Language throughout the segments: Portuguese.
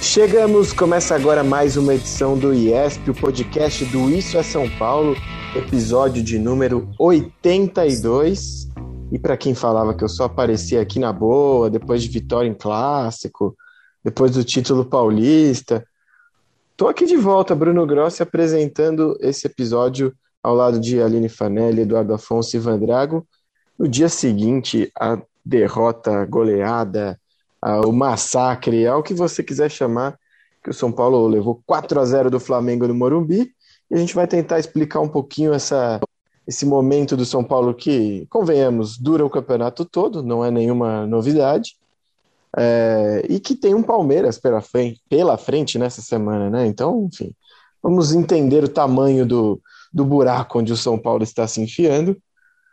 Chegamos, começa agora mais uma edição do IESP, o podcast do Isso é São Paulo, episódio de número 82. E para quem falava que eu só aparecia aqui na boa, depois de vitória em clássico, depois do título paulista, tô aqui de volta, Bruno Grossi, apresentando esse episódio ao lado de Aline Fanelli, Eduardo Afonso e Ivan Drago. No dia seguinte, a derrota goleada, o massacre, ao que você quiser chamar, que o São Paulo levou 4 a 0 do Flamengo no Morumbi, e a gente vai tentar explicar um pouquinho essa, esse momento do São Paulo que, convenhamos, dura o campeonato todo, não é nenhuma novidade, é, e que tem um Palmeiras pela frente, pela frente nessa semana, né? Então, enfim, vamos entender o tamanho do, do buraco onde o São Paulo está se enfiando.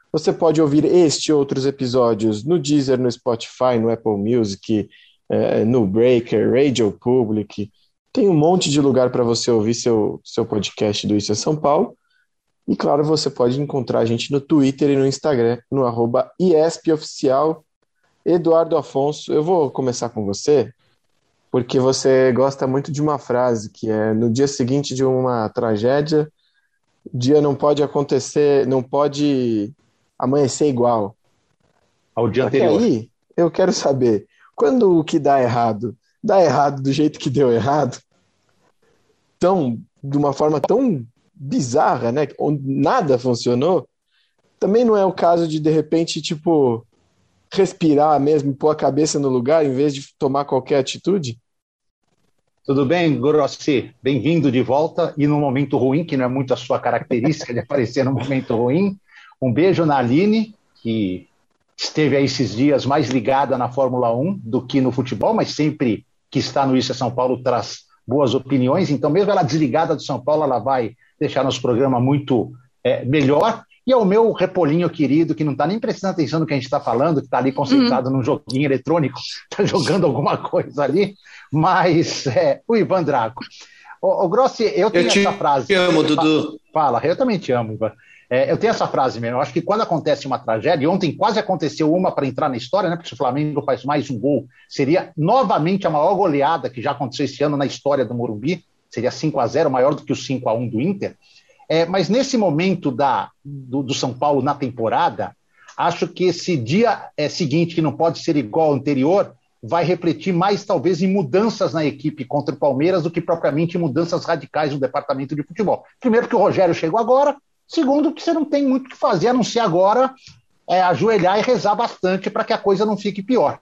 Você pode ouvir este e outros episódios no Deezer, no Spotify, no Apple Music, é, no Breaker, Radio Public. Tem um monte de lugar para você ouvir seu, seu podcast do Isso é São Paulo. E claro, você pode encontrar a gente no Twitter e no Instagram, no arroba IESPOficial. Eduardo Afonso, eu vou começar com você, porque você gosta muito de uma frase que é no dia seguinte de uma tragédia, o dia não pode acontecer, não pode amanhecer igual. Ao dia Só que anterior. aí, eu quero saber, quando o que dá errado, dá errado do jeito que deu errado, tão, de uma forma tão bizarra, né, onde nada funcionou, também não é o caso de, de repente, tipo, respirar mesmo, pôr a cabeça no lugar, em vez de tomar qualquer atitude? Tudo bem, Grossi? Bem-vindo de volta e num momento ruim, que não é muito a sua característica de aparecer num momento ruim. Um beijo na Aline, que esteve aí esses dias mais ligada na Fórmula 1 do que no futebol, mas sempre que está no Isso é São Paulo traz boas opiniões. Então, mesmo ela desligada do São Paulo, ela vai deixar nosso programa muito é, melhor. E ao meu repolinho querido, que não está nem prestando atenção no que a gente está falando, que está ali concentrado num joguinho eletrônico, está jogando alguma coisa ali, mas é, o Ivan Draco. Ô, ô, Grossi, eu tenho Eu te essa frase. amo, Dudu. Fala, eu também te amo, Ivan. É, eu tenho essa frase mesmo. Eu acho que quando acontece uma tragédia, e ontem quase aconteceu uma para entrar na história, né? Porque se o Flamengo faz mais um gol, seria novamente a maior goleada que já aconteceu esse ano na história do Morumbi. Seria 5 a 0 maior do que o 5 a 1 do Inter. É, mas nesse momento da, do, do São Paulo na temporada, acho que esse dia é, seguinte, que não pode ser igual ao anterior, vai refletir mais talvez em mudanças na equipe contra o Palmeiras do que propriamente em mudanças radicais no departamento de futebol. Primeiro que o Rogério chegou agora, segundo que você não tem muito o que fazer, a não ser agora é, ajoelhar e rezar bastante para que a coisa não fique pior.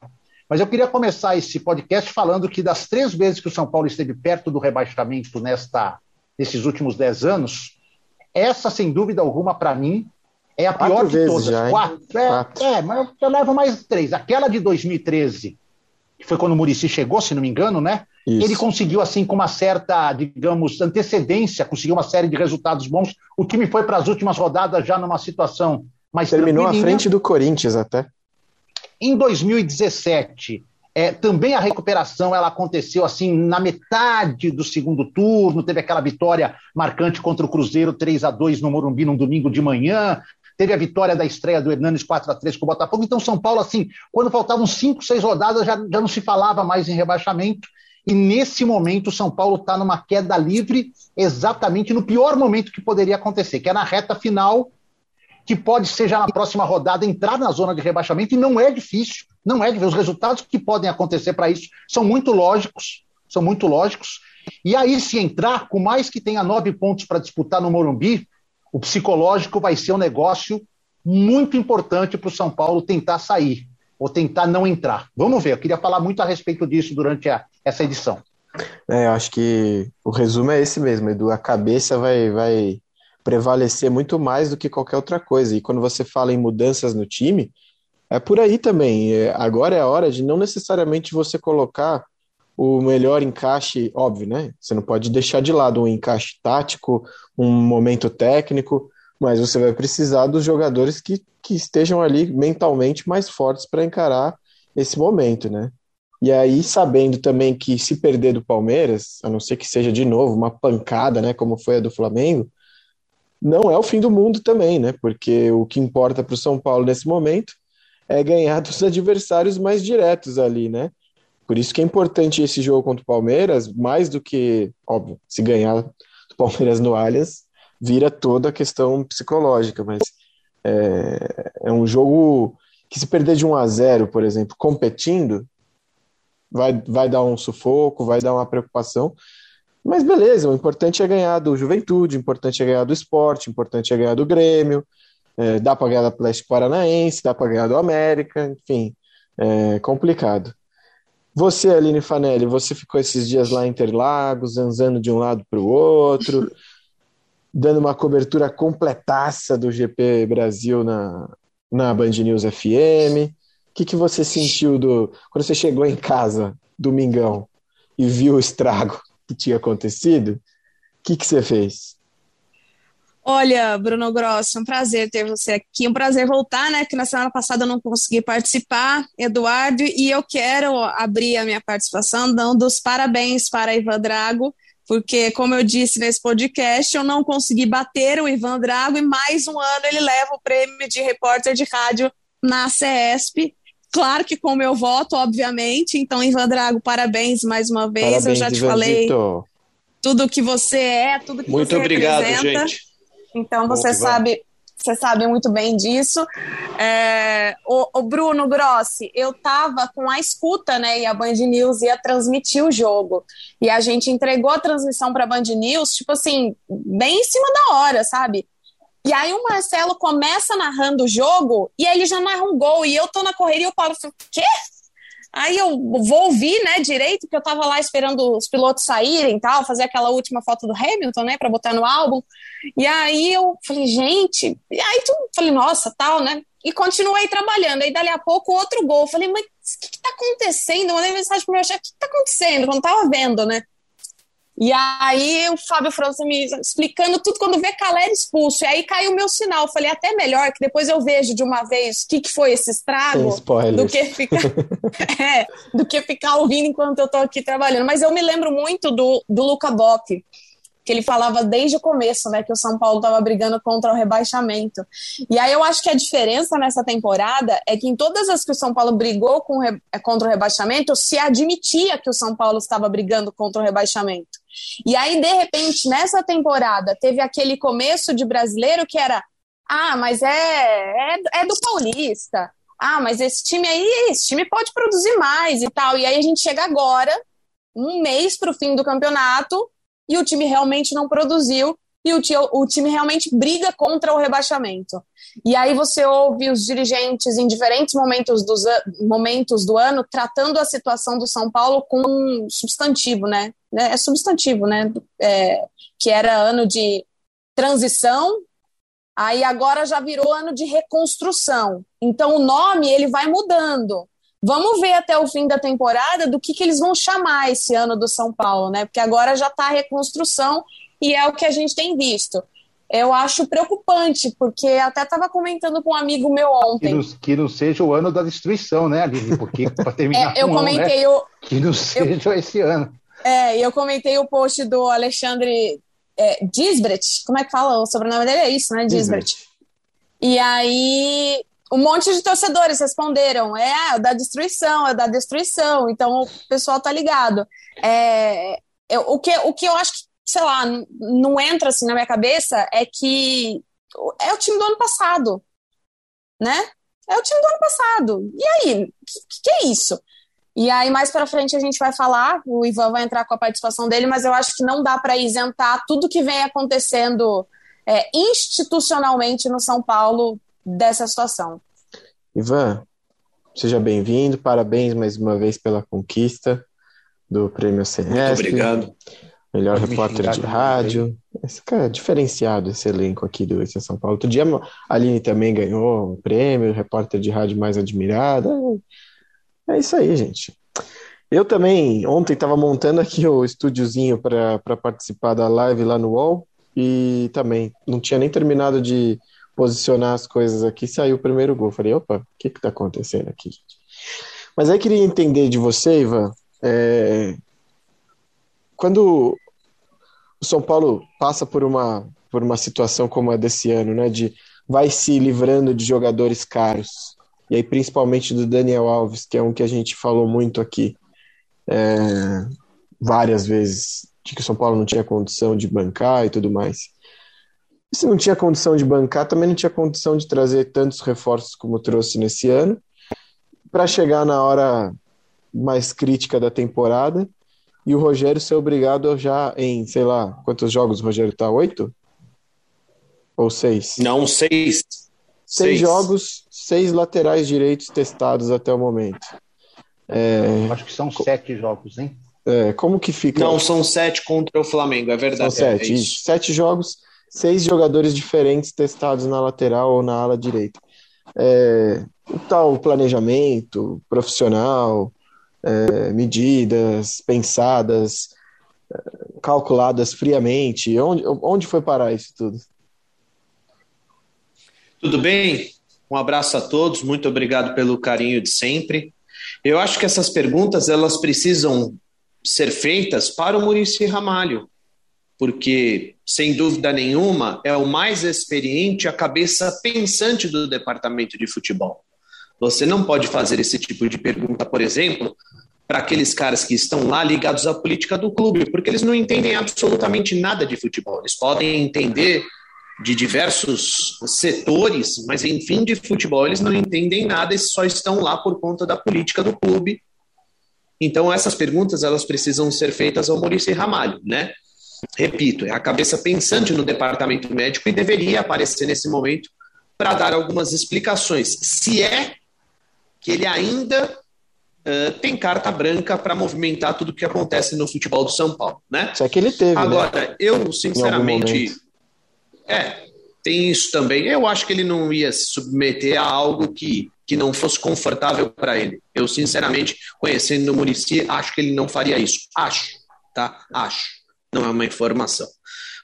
Mas eu queria começar esse podcast falando que das três vezes que o São Paulo esteve perto do rebaixamento nesta, nesses últimos dez anos, essa, sem dúvida alguma, para mim, é a Quatro pior de todas. já? Quatro. É, Quatro. é, mas eu levo mais três. Aquela de 2013, que foi quando o Murici chegou, se não me engano, né? Isso. Ele conseguiu, assim, com uma certa, digamos, antecedência, conseguiu uma série de resultados bons. O time foi para as últimas rodadas já numa situação mais Terminou à frente do Corinthians até. Em 2017, é, também a recuperação ela aconteceu assim na metade do segundo turno, teve aquela vitória marcante contra o Cruzeiro 3 a 2 no Morumbi num domingo de manhã, teve a vitória da estreia do Hernanes 4 a 3 com o Botafogo. Então São Paulo assim, quando faltavam cinco, seis rodadas já, já não se falava mais em rebaixamento. E nesse momento São Paulo está numa queda livre, exatamente no pior momento que poderia acontecer, que é na reta final que pode ser já na próxima rodada entrar na zona de rebaixamento, e não é difícil. Não é difícil. Os resultados que podem acontecer para isso são muito lógicos, são muito lógicos. E aí, se entrar, com mais que tenha nove pontos para disputar no Morumbi, o psicológico vai ser um negócio muito importante para o São Paulo tentar sair ou tentar não entrar. Vamos ver, eu queria falar muito a respeito disso durante a, essa edição. É, eu acho que o resumo é esse mesmo, Edu. A cabeça vai, vai prevalecer muito mais do que qualquer outra coisa. E quando você fala em mudanças no time, é por aí também. É, agora é a hora de não necessariamente você colocar o melhor encaixe, óbvio, né? Você não pode deixar de lado um encaixe tático, um momento técnico, mas você vai precisar dos jogadores que, que estejam ali mentalmente mais fortes para encarar esse momento, né? E aí, sabendo também que se perder do Palmeiras, a não ser que seja de novo uma pancada, né, como foi a do Flamengo, não é o fim do mundo também, né? Porque o que importa para o São Paulo nesse momento é ganhar dos adversários mais diretos ali, né? Por isso que é importante esse jogo contra o Palmeiras, mais do que, óbvio, se ganhar do Palmeiras no Allianz, vira toda a questão psicológica, mas é, é um jogo que se perder de 1 a 0, por exemplo, competindo, vai, vai dar um sufoco, vai dar uma preocupação, mas beleza, o importante é ganhar do Juventude, o importante é ganhar do esporte, o importante é ganhar do Grêmio, é, dá para ganhar do Atlético Paranaense, dá para ganhar do América, enfim, é complicado. Você, Aline Fanelli, você ficou esses dias lá em Interlagos, zanzando de um lado para o outro, dando uma cobertura completaça do GP Brasil na, na Band News FM. O que, que você sentiu do quando você chegou em casa, domingão, e viu o estrago que tinha acontecido? O que, que você fez? Olha, Bruno Grosso, um prazer ter você aqui, um prazer voltar, né? Que na semana passada eu não consegui participar, Eduardo, e eu quero abrir a minha participação dando os parabéns para Ivan Drago, porque, como eu disse nesse podcast, eu não consegui bater o Ivan Drago e mais um ano ele leva o prêmio de repórter de rádio na CESP. Claro que com o meu voto, obviamente. Então, Ivan Drago, parabéns mais uma vez. Parabéns, eu já te falei tudo que você é, tudo que Muito você obrigado, representa. gente. Então você sabe, você sabe muito bem disso. É, o, o, Bruno Grossi, eu estava com a escuta, né? E a Band News ia transmitir o jogo. E a gente entregou a transmissão para a Band News, tipo assim, bem em cima da hora, sabe? E aí o Marcelo começa narrando o jogo e aí ele já narra um gol. E eu tô na correria e eu falo, quê? Aí eu vou ouvir, né, direito, porque eu tava lá esperando os pilotos saírem e tal, fazer aquela última foto do Hamilton, né, para botar no álbum. E aí eu falei, gente, e aí tu falei, nossa, tal, né? E continuei trabalhando. Aí dali a pouco outro gol. Falei, mas o que, que tá acontecendo? Eu mandei mensagem pro meu chefe, o que, que tá acontecendo? Quando tava vendo, né? E aí o Fábio França me explicando tudo quando vê Calera expulso. E aí caiu o meu sinal. Eu falei, até melhor que depois eu vejo de uma vez o que, que foi esse estrago do que, ficar, é, do que ficar ouvindo enquanto eu tô aqui trabalhando. Mas eu me lembro muito do, do Luca Bock, que ele falava desde o começo, né, que o São Paulo estava brigando contra o rebaixamento. E aí eu acho que a diferença nessa temporada é que em todas as que o São Paulo brigou com, contra o rebaixamento, se admitia que o São Paulo estava brigando contra o rebaixamento. E aí, de repente, nessa temporada, teve aquele começo de brasileiro que era: ah, mas é, é, é do Paulista. Ah, mas esse time aí, esse time pode produzir mais e tal. E aí a gente chega agora, um mês para o fim do campeonato, e o time realmente não produziu e o, o, time realmente briga contra o rebaixamento. E aí você ouve os dirigentes em diferentes momentos, dos, momentos do ano tratando a situação do São Paulo com um substantivo, né? É substantivo, né? É, que era ano de transição, aí agora já virou ano de reconstrução. Então o nome ele vai mudando. Vamos ver até o fim da temporada do que, que eles vão chamar esse ano do São Paulo, né? Porque agora já está a reconstrução e é o que a gente tem visto. Eu acho preocupante, porque até estava comentando com um amigo meu ontem. Que não, que não seja o ano da destruição, né, Aline? Porque para terminar. é, eu comentei né? o. Que não seja eu, esse ano. É, eu comentei o post do Alexandre é, Disbret. Como é que fala? O sobrenome dele é isso, né? Disbret. E aí um monte de torcedores responderam: é, é da destruição, é da destruição. Então o pessoal tá ligado. É, eu, o, que, o que eu acho que, sei lá, não entra assim na minha cabeça é que é o time do ano passado, né? É o time do ano passado. E aí, que, que é isso? E aí, mais para frente, a gente vai falar, o Ivan vai entrar com a participação dele, mas eu acho que não dá para isentar tudo que vem acontecendo é, institucionalmente no São Paulo dessa situação. Ivan, seja bem-vindo, parabéns mais uma vez pela conquista do Prêmio CNS. Muito obrigado. Melhor repórter de rádio. Esse cara é diferenciado, esse elenco aqui do Esse São Paulo. Outro dia a Aline também ganhou o prêmio, repórter de rádio mais admirada. É isso aí, gente. Eu também, ontem estava montando aqui o estúdiozinho para participar da live lá no UOL e também não tinha nem terminado de posicionar as coisas aqui, saiu o primeiro gol. Falei, opa, o que está acontecendo aqui? Mas aí queria entender de você, Ivan, é... quando o São Paulo passa por uma, por uma situação como a desse ano, né, de vai se livrando de jogadores caros, e aí principalmente do Daniel Alves, que é um que a gente falou muito aqui é, várias vezes, de que o São Paulo não tinha condição de bancar e tudo mais. Se não tinha condição de bancar, também não tinha condição de trazer tantos reforços como trouxe nesse ano, para chegar na hora mais crítica da temporada e o Rogério ser obrigado já em, sei lá, quantos jogos o Rogério tá? Oito? Ou seis? Não, seis. Seis, seis. jogos, seis laterais direitos testados até o momento. É... Acho que são sete jogos, hein? É, como que fica? Não, são sete contra o Flamengo, é verdade. São sete, é, isso. Sete jogos, seis jogadores diferentes testados na lateral ou na ala direita. É, o tal planejamento profissional, é, medidas pensadas, é, calculadas friamente? Onde, onde foi parar isso tudo? Tudo bem? Um abraço a todos, muito obrigado pelo carinho de sempre. Eu acho que essas perguntas elas precisam ser feitas para o Murici Ramalho, porque, sem dúvida nenhuma, é o mais experiente, a cabeça pensante do departamento de futebol. Você não pode fazer esse tipo de pergunta, por exemplo, para aqueles caras que estão lá ligados à política do clube, porque eles não entendem absolutamente nada de futebol. Eles podem entender de diversos setores, mas enfim, de futebol eles não entendem nada, eles só estão lá por conta da política do clube. Então essas perguntas elas precisam ser feitas ao Maurício Ramalho, né? Repito, é a cabeça pensante no departamento médico e deveria aparecer nesse momento para dar algumas explicações, se é que ele ainda uh, tem carta branca para movimentar tudo o que acontece no futebol do São Paulo, né? Só que ele teve. Né? Agora, né? eu sinceramente, é, tem isso também. Eu acho que ele não ia se submeter a algo que, que não fosse confortável para ele. Eu, sinceramente, conhecendo o Murici, acho que ele não faria isso. Acho, tá? Acho. Não é uma informação.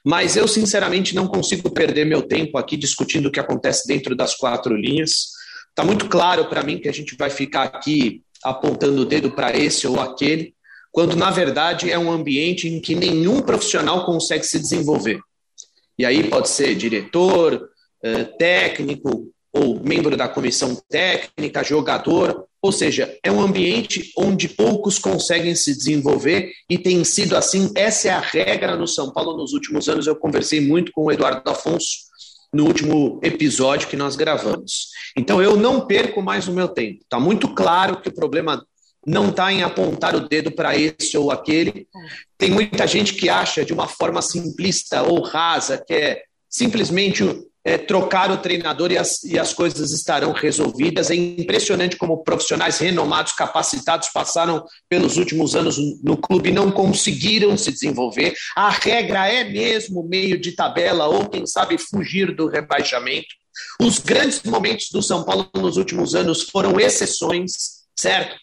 Mas eu, sinceramente, não consigo perder meu tempo aqui discutindo o que acontece dentro das quatro linhas. Está muito claro para mim que a gente vai ficar aqui apontando o dedo para esse ou aquele, quando na verdade é um ambiente em que nenhum profissional consegue se desenvolver. E aí pode ser diretor, eh, técnico ou membro da comissão técnica, jogador, ou seja, é um ambiente onde poucos conseguem se desenvolver e tem sido assim. Essa é a regra no São Paulo nos últimos anos. Eu conversei muito com o Eduardo Afonso no último episódio que nós gravamos. Então eu não perco mais o meu tempo. Está muito claro que o problema não está em apontar o dedo para esse ou aquele. Tem muita gente que acha de uma forma simplista ou rasa, que é simplesmente é, trocar o treinador e as, e as coisas estarão resolvidas. É impressionante como profissionais renomados, capacitados, passaram pelos últimos anos no clube e não conseguiram se desenvolver. A regra é mesmo meio de tabela ou, quem sabe, fugir do rebaixamento. Os grandes momentos do São Paulo nos últimos anos foram exceções, certo?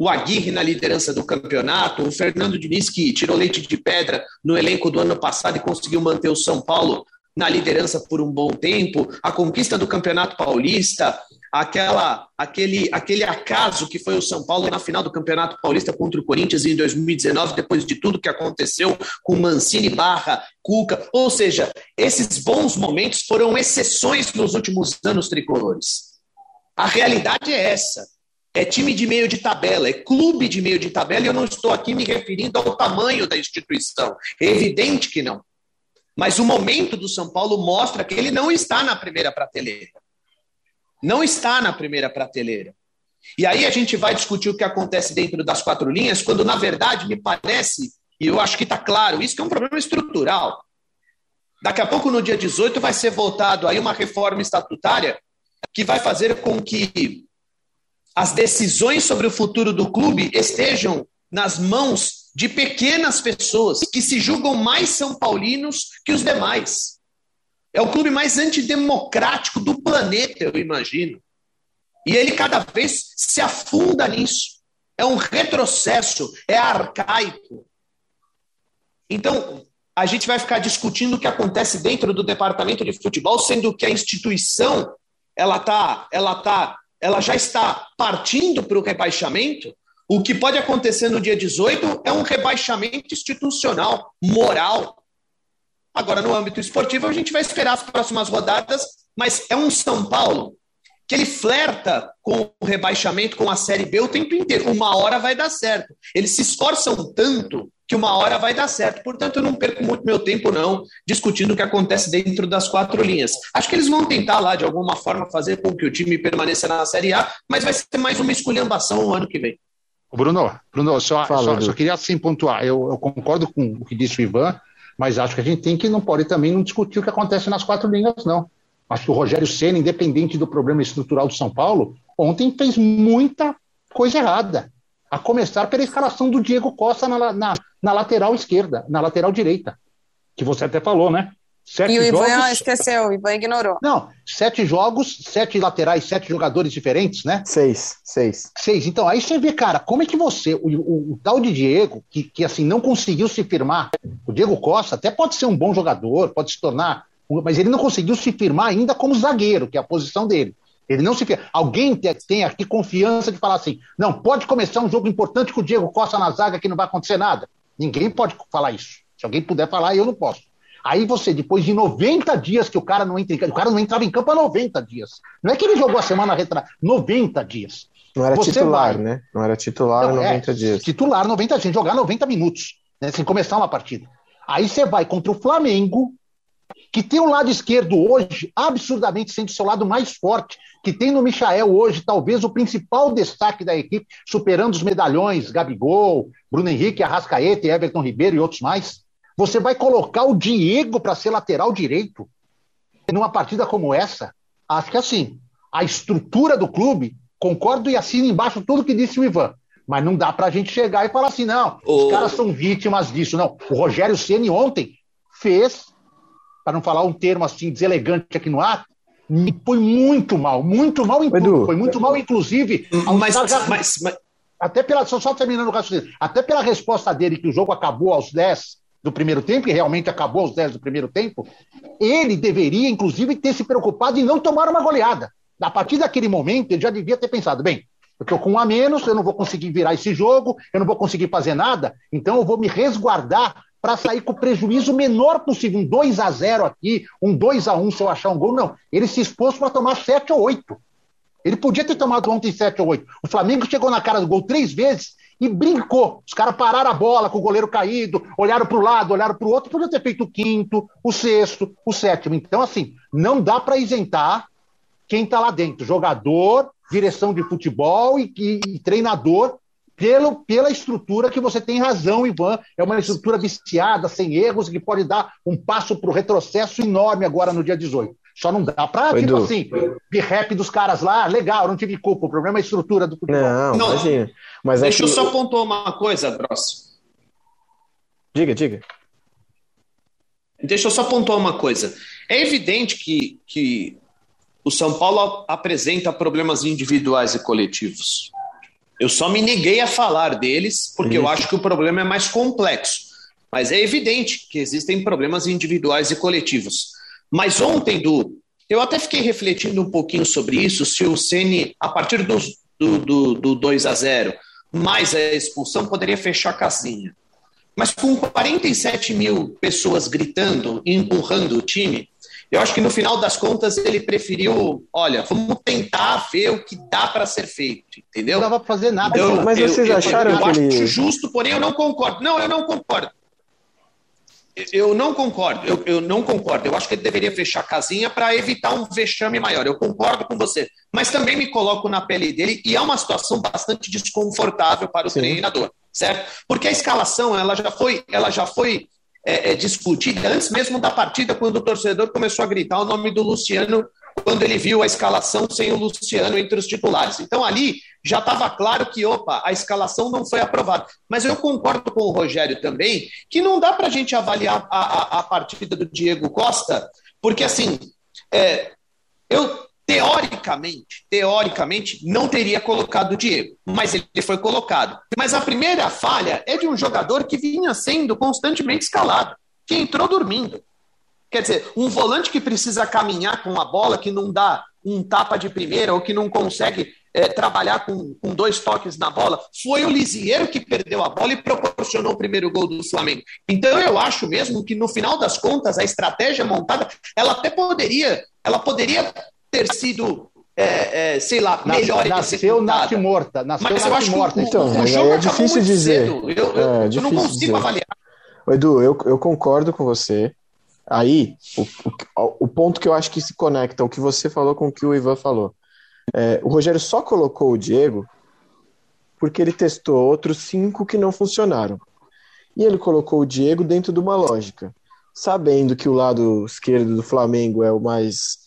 o Aguirre na liderança do campeonato, o Fernando Diniz que tirou leite de pedra no elenco do ano passado e conseguiu manter o São Paulo na liderança por um bom tempo, a conquista do Campeonato Paulista, aquela, aquele, aquele acaso que foi o São Paulo na final do Campeonato Paulista contra o Corinthians em 2019, depois de tudo que aconteceu com Mancini barra Cuca, ou seja, esses bons momentos foram exceções nos últimos anos tricolores. A realidade é essa é time de meio de tabela, é clube de meio de tabela, e eu não estou aqui me referindo ao tamanho da instituição. É evidente que não. Mas o momento do São Paulo mostra que ele não está na primeira prateleira. Não está na primeira prateleira. E aí a gente vai discutir o que acontece dentro das quatro linhas, quando na verdade me parece, e eu acho que está claro, isso que é um problema estrutural. Daqui a pouco, no dia 18, vai ser votado aí uma reforma estatutária que vai fazer com que as decisões sobre o futuro do clube estejam nas mãos de pequenas pessoas que se julgam mais são paulinos que os demais. É o clube mais antidemocrático do planeta, eu imagino. E ele cada vez se afunda nisso. É um retrocesso, é arcaico. Então, a gente vai ficar discutindo o que acontece dentro do departamento de futebol, sendo que a instituição ela tá, ela tá, ela já está partindo para o rebaixamento. O que pode acontecer no dia 18 é um rebaixamento institucional, moral. Agora, no âmbito esportivo, a gente vai esperar as próximas rodadas, mas é um São Paulo que ele flerta com o rebaixamento, com a Série B o tempo inteiro. Uma hora vai dar certo. Eles se esforçam tanto que uma hora vai dar certo. Portanto, eu não perco muito meu tempo, não, discutindo o que acontece dentro das quatro linhas. Acho que eles vão tentar lá, de alguma forma, fazer com que o time permaneça na Série A, mas vai ser mais uma esculhambação o ano que vem. Bruno, Bruno, só, só, só queria assim pontuar. Eu, eu, concordo com o que disse o Ivan, mas acho que a gente tem que não pode também não discutir o que acontece nas quatro linhas, não. Acho que o Rogério Senna, independente do problema estrutural do São Paulo, ontem fez muita coisa errada. A começar pela escalação do Diego Costa na, na, na lateral esquerda, na lateral direita. Que você até falou, né? Sete e o Ivan jogos... esqueceu, o Ivan ignorou. Não, sete jogos, sete laterais, sete jogadores diferentes, né? Seis, seis. Seis. Então, aí você vê, cara, como é que você, o, o, o, tal de Diego, que, que assim não conseguiu se firmar, o Diego Costa até pode ser um bom jogador, pode se tornar mas ele não conseguiu se firmar ainda como zagueiro, que é a posição dele. Ele não se firma. Alguém tem aqui confiança de falar assim: não, pode começar um jogo importante com o Diego Costa na zaga que não vai acontecer nada. Ninguém pode falar isso. Se alguém puder falar, eu não posso. Aí você, depois de 90 dias que o cara não entra em campo, o cara não entrava em campo há 90 dias. Não é que ele jogou a semana retrasada, 90 dias. Não era você titular, vai... né? Não era titular não, 90 é, dias. Titular 90 dias, jogar 90 minutos, né, sem começar uma partida. Aí você vai contra o Flamengo, que tem um lado esquerdo hoje absurdamente sendo seu lado mais forte, que tem no Michael hoje talvez o principal destaque da equipe, superando os medalhões Gabigol, Bruno Henrique, Arrascaeta, Everton Ribeiro e outros mais. Você vai colocar o Diego para ser lateral direito numa partida como essa? Acho que assim, a estrutura do clube, concordo e assino embaixo tudo que disse o Ivan. Mas não dá para a gente chegar e falar assim, não, os caras são vítimas disso. Não, o Rogério Ceni ontem fez para não falar um termo assim deselegante aqui no ar, foi muito mal, muito mal em tudo. Foi muito mal, inclusive. Mas, mas, mas, até pela. Só, só terminando o raciocínio. Até pela resposta dele que o jogo acabou aos 10 do primeiro tempo, e realmente acabou aos 10 do primeiro tempo, ele deveria, inclusive, ter se preocupado em não tomar uma goleada. A partir daquele momento, ele já devia ter pensado: bem, eu estou com um a menos, eu não vou conseguir virar esse jogo, eu não vou conseguir fazer nada, então eu vou me resguardar para sair com o prejuízo menor possível. Um 2 a 0 aqui, um 2 a 1 se eu achar um gol. Não. Ele se expôs para tomar 7 ou 8. Ele podia ter tomado ontem 7 ou 8. O Flamengo chegou na cara do gol três vezes e brincou. Os caras pararam a bola com o goleiro caído, olharam para o lado, olharam para o outro, podia ter feito o quinto, o sexto, o sétimo. Então, assim, não dá para isentar quem está lá dentro: jogador, direção de futebol e, e, e treinador pelo, pela estrutura que você tem razão, Ivan. É uma estrutura viciada, sem erros, que pode dar um passo para o retrocesso enorme agora no dia 18. Só não dá para, tipo Edu. assim, de rap dos caras lá, legal, não tive culpa. O problema é a estrutura do futebol. Não, não imagina. Mas é Deixa é que... eu só pontuar uma coisa, Bros. Diga, diga. Deixa eu só pontuar uma coisa. É evidente que, que o São Paulo apresenta problemas individuais e coletivos. Eu só me neguei a falar deles porque Isso. eu acho que o problema é mais complexo. Mas é evidente que existem problemas individuais e coletivos. Mas ontem, Du, eu até fiquei refletindo um pouquinho sobre isso, se o Ceni, a partir do, do, do, do 2 a 0 mais a expulsão, poderia fechar a casinha. Mas com 47 mil pessoas gritando e empurrando o time, eu acho que no final das contas ele preferiu, olha, vamos tentar ver o que dá para ser feito, entendeu? Não dava para fazer nada. Então, mas vocês eu, acharam eu, eu que ele... acho justo, porém eu não concordo. Não, eu não concordo. Eu não concordo, eu, eu, não concordo. Eu acho que ele deveria fechar a casinha para evitar um vexame maior. Eu concordo com você, mas também me coloco na pele dele e é uma situação bastante desconfortável para o Sim. treinador, certo? Porque a escalação ela já foi, ela já foi é, é, discutida antes mesmo da partida, quando o torcedor começou a gritar o nome do Luciano quando ele viu a escalação sem o Luciano entre os titulares. Então ali já estava claro que, opa, a escalação não foi aprovada. Mas eu concordo com o Rogério também que não dá para a gente avaliar a, a, a, partida do Diego Costa, porque assim, é, eu teoricamente, teoricamente, não teria colocado o Diego, mas ele foi colocado. Mas a primeira falha é de um jogador que vinha sendo constantemente escalado, que entrou dormindo. Quer dizer, um volante que precisa caminhar com a bola, que não dá um tapa de primeira ou que não consegue é, trabalhar com, com, dois toques na bola, foi o Lisieiro que perdeu a bola e proporcionou o primeiro gol do Flamengo. Então eu acho mesmo que no final das contas a estratégia montada, ela até poderia, ela poderia ter sido é, é, sei lá, melhor Nasceu nasce morta. Nasceu Mas eu acho morta. Que o, então, o jogo é difícil dizer. Eu, eu, é, eu não consigo dizer. avaliar. Edu, eu, eu concordo com você. Aí, o, o, ponto que eu acho que se conecta, o que você falou com o que o Ivan falou. É, o Rogério só colocou o Diego porque ele testou outros cinco que não funcionaram. E ele colocou o Diego dentro de uma lógica. Sabendo que o lado esquerdo do Flamengo é o mais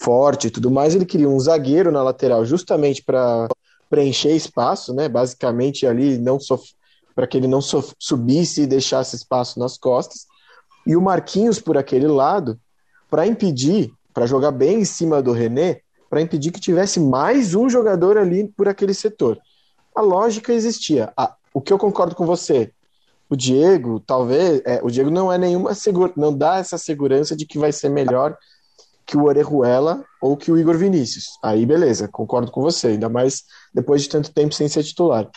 forte e tudo mais, ele queria um zagueiro na lateral justamente para preencher espaço, né? Basicamente ali não para que ele não subisse e deixasse espaço nas costas e o Marquinhos por aquele lado para impedir, para jogar bem em cima do René, para impedir que tivesse mais um jogador ali por aquele setor. A lógica existia. O que eu concordo com você, o Diego, talvez, é, o Diego não é nenhuma segura, não dá essa segurança de que vai ser melhor que o Orejuela ou que o Igor Vinícius. Aí beleza, concordo com você, ainda mais depois de tanto tempo sem ser titular.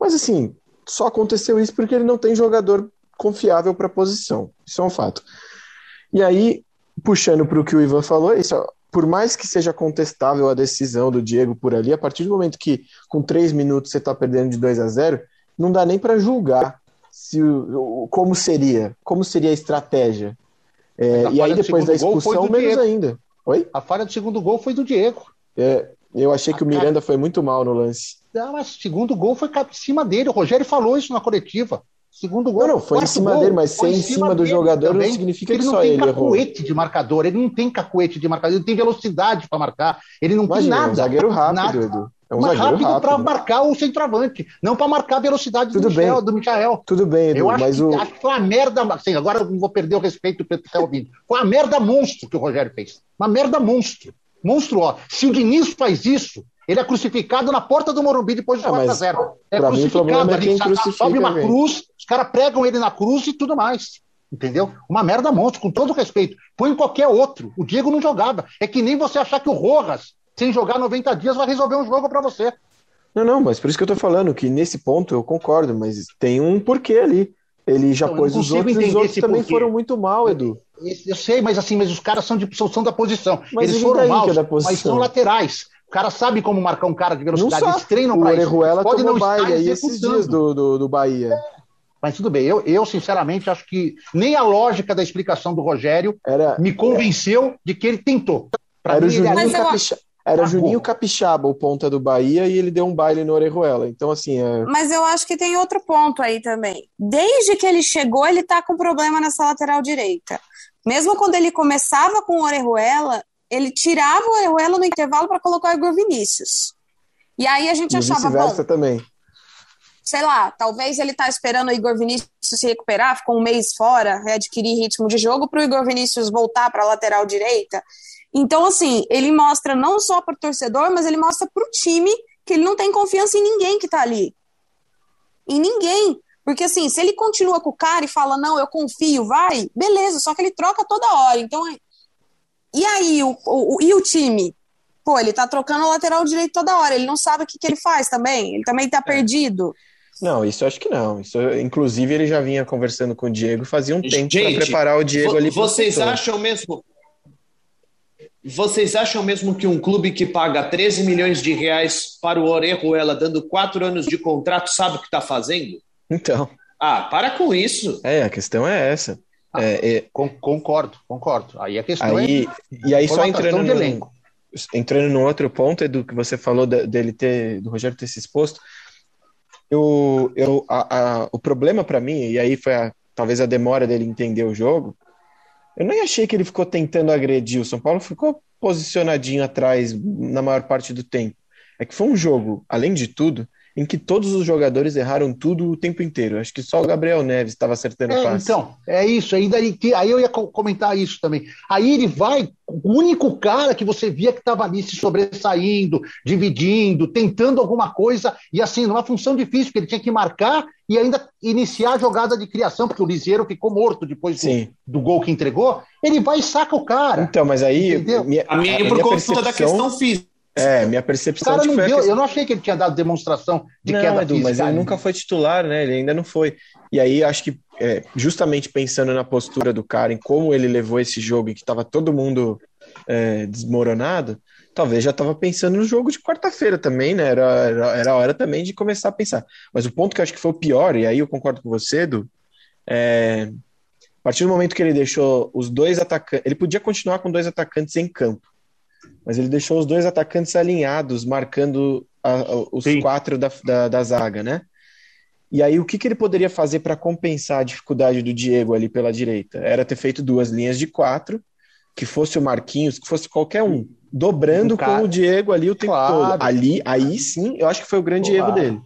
Mas assim, só aconteceu isso porque ele não tem jogador confiável para a posição. Isso é um fato. E aí, puxando para o que o Ivan falou, isso, por mais que seja contestável a decisão do Diego por ali, a partir do momento que com três minutos você está perdendo de 2 a 0, não dá nem para julgar se como seria, como seria a estratégia. É, a e aí depois da expulsão, menos Diego. ainda. Oi? A falha do segundo gol foi do Diego. É, eu achei que o Miranda foi muito mal no lance. Não, mas o segundo gol foi em cima dele. O Rogério falou isso na coletiva. Segundo gol. Não, não foi em cima gol, dele, mas ser em cima, do jogador também, não significa que, ele só ele errou. Ele não tem cacuete de marcador, ele não tem cacuete de marcador, ele não tem velocidade para marcar, ele não Imagina, tem nada. É um zagueiro rápido, nada. Edu. É um mas rápido, para marcar o centroavante, não para marcar a velocidade Tudo do, Michel, bem. do Michael. Tudo bem, Edu, eu acho mas que, o... acho que foi uma merda. Assim, agora eu vou perder o respeito do que está ouvindo. Foi uma merda monstro que o Rogério fez. Uma merda monstro. Monstro, ó. Se o Diniz faz isso, ele é crucificado na porta do Morumbi depois do ah, 4x0. É crucificado. Mim, é quem sobe uma cruz, caras pregam ele na cruz e tudo mais. Entendeu? Uma merda monstro, com todo respeito. Põe qualquer outro. O Diego não jogava. É que nem você achar que o Rojas, sem jogar 90 dias, vai resolver um jogo para você. Não, não, mas por isso que eu tô falando que nesse ponto eu concordo, mas tem um porquê ali. Ele já então, pôs os outros e os outros também porquê. foram muito mal, Edu. Eu sei, mas assim, mas os caras são de são da posição. Mas Eles foram mal, é mas são laterais. O cara sabe como marcar um cara de velocidade, eles treinam isso. O Orejuela Pode não baile aí esses dias do, do, do Bahia. Mas tudo bem, eu, eu sinceramente acho que nem a lógica da explicação do Rogério Era... me convenceu de que ele tentou. Pra Era mim, o Juninho. Capixa... Era Juninho Capixaba, o ponta do Bahia, e ele deu um baile no Orejuela. Então, assim. É... Mas eu acho que tem outro ponto aí também. Desde que ele chegou, ele tá com problema nessa lateral direita. Mesmo quando ele começava com o Orejuela, ele tirava o Orejuela no intervalo para colocar o Igor Vinícius. E aí a gente e achava bom. também. Sei lá, talvez ele tá esperando o Igor Vinícius se recuperar, ficou um mês fora, readquirir ritmo de jogo para o Igor Vinícius voltar para a lateral direita. Então, assim, ele mostra não só para o torcedor, mas ele mostra para o time que ele não tem confiança em ninguém que está ali. Em ninguém. Porque, assim, se ele continua com o cara e fala, não, eu confio, vai, beleza, só que ele troca toda hora. Então, e aí, o, o, e o time? Pô, ele tá trocando o lateral direito toda hora, ele não sabe o que, que ele faz também, ele também tá é. perdido. Não, isso eu acho que não. Isso, inclusive, ele já vinha conversando com o Diego fazia um tempo para preparar o Diego ali. Vocês acham mesmo? Vocês acham mesmo que um clube que paga 13 milhões de reais para o Orejuela, dando quatro anos de contrato, sabe o que está fazendo? Então. Ah, para com isso. É, a questão é essa. É, é, concordo, concordo. Aí a questão aí, é. E aí, só entrando no, entrando no outro ponto, Edu, que você falou dele ter, do Rogério ter se exposto. Eu, eu, a, a, o problema para mim, e aí foi a, talvez a demora dele entender o jogo, eu nem achei que ele ficou tentando agredir. O São Paulo ficou posicionadinho atrás na maior parte do tempo. É que foi um jogo, além de tudo, em que todos os jogadores erraram tudo o tempo inteiro. Acho que só o Gabriel Neves estava acertando é, passe. Então, é isso. Aí, daí, aí eu ia comentar isso também. Aí ele vai, o único cara que você via que estava ali se sobressaindo, dividindo, tentando alguma coisa, e assim, numa função difícil, que ele tinha que marcar e ainda iniciar a jogada de criação, porque o Liseiro ficou morto depois do, do, gol que entregou. Ele vai e saca o cara. Então, mas aí. Minha, a minha, a por conta percepção... da questão física. É, minha percepção cara não deu, questão... Eu não achei que ele tinha dado demonstração de não, queda Edu, física. Mas ele nunca foi titular, né? Ele ainda não foi. E aí, acho que é, justamente pensando na postura do cara, em como ele levou esse jogo, em que estava todo mundo é, desmoronado, talvez já estava pensando no jogo de quarta-feira também, né? Era, era, era hora também de começar a pensar. Mas o ponto que eu acho que foi o pior, e aí eu concordo com você, Edu, é, a partir do momento que ele deixou os dois atacantes, ele podia continuar com dois atacantes em campo mas ele deixou os dois atacantes alinhados, marcando a, a, os Sim. quatro da, da, da, zaga, né? E aí, o que, que ele poderia fazer para compensar a dificuldade do Diego ali pela direita? Era ter feito duas linhas de quatro, que fosse o Marquinhos, que fosse qualquer um, dobrando com o Diego ali o tempo claro. todo. Ali, aí sim, eu acho que foi o grande claro. erro dele.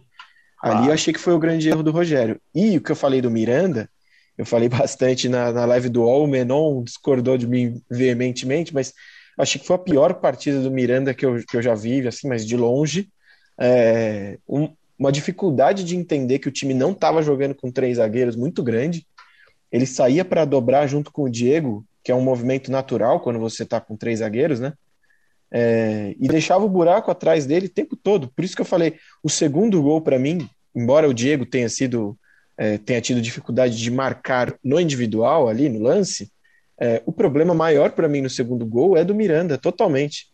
Ali claro. eu achei que foi o grande erro do Rogério. E o que eu falei do Miranda, eu falei bastante na, na live do All, o Menon discordou de mim veementemente, mas Achei que foi a pior partida do Miranda que eu, que eu já vi, assim, mas de longe. É, um, uma dificuldade de entender que o time não estava jogando com três zagueiros muito grande. Ele saía para dobrar junto com o Diego, que é um movimento natural quando você está com três zagueiros, né? É, e deixava o buraco atrás dele o tempo todo. Por isso que eu falei, o segundo gol para mim, embora o Diego tenha sido é, tenha tido dificuldade de marcar no individual ali no lance, é, o problema maior para mim no segundo gol é do Miranda, totalmente.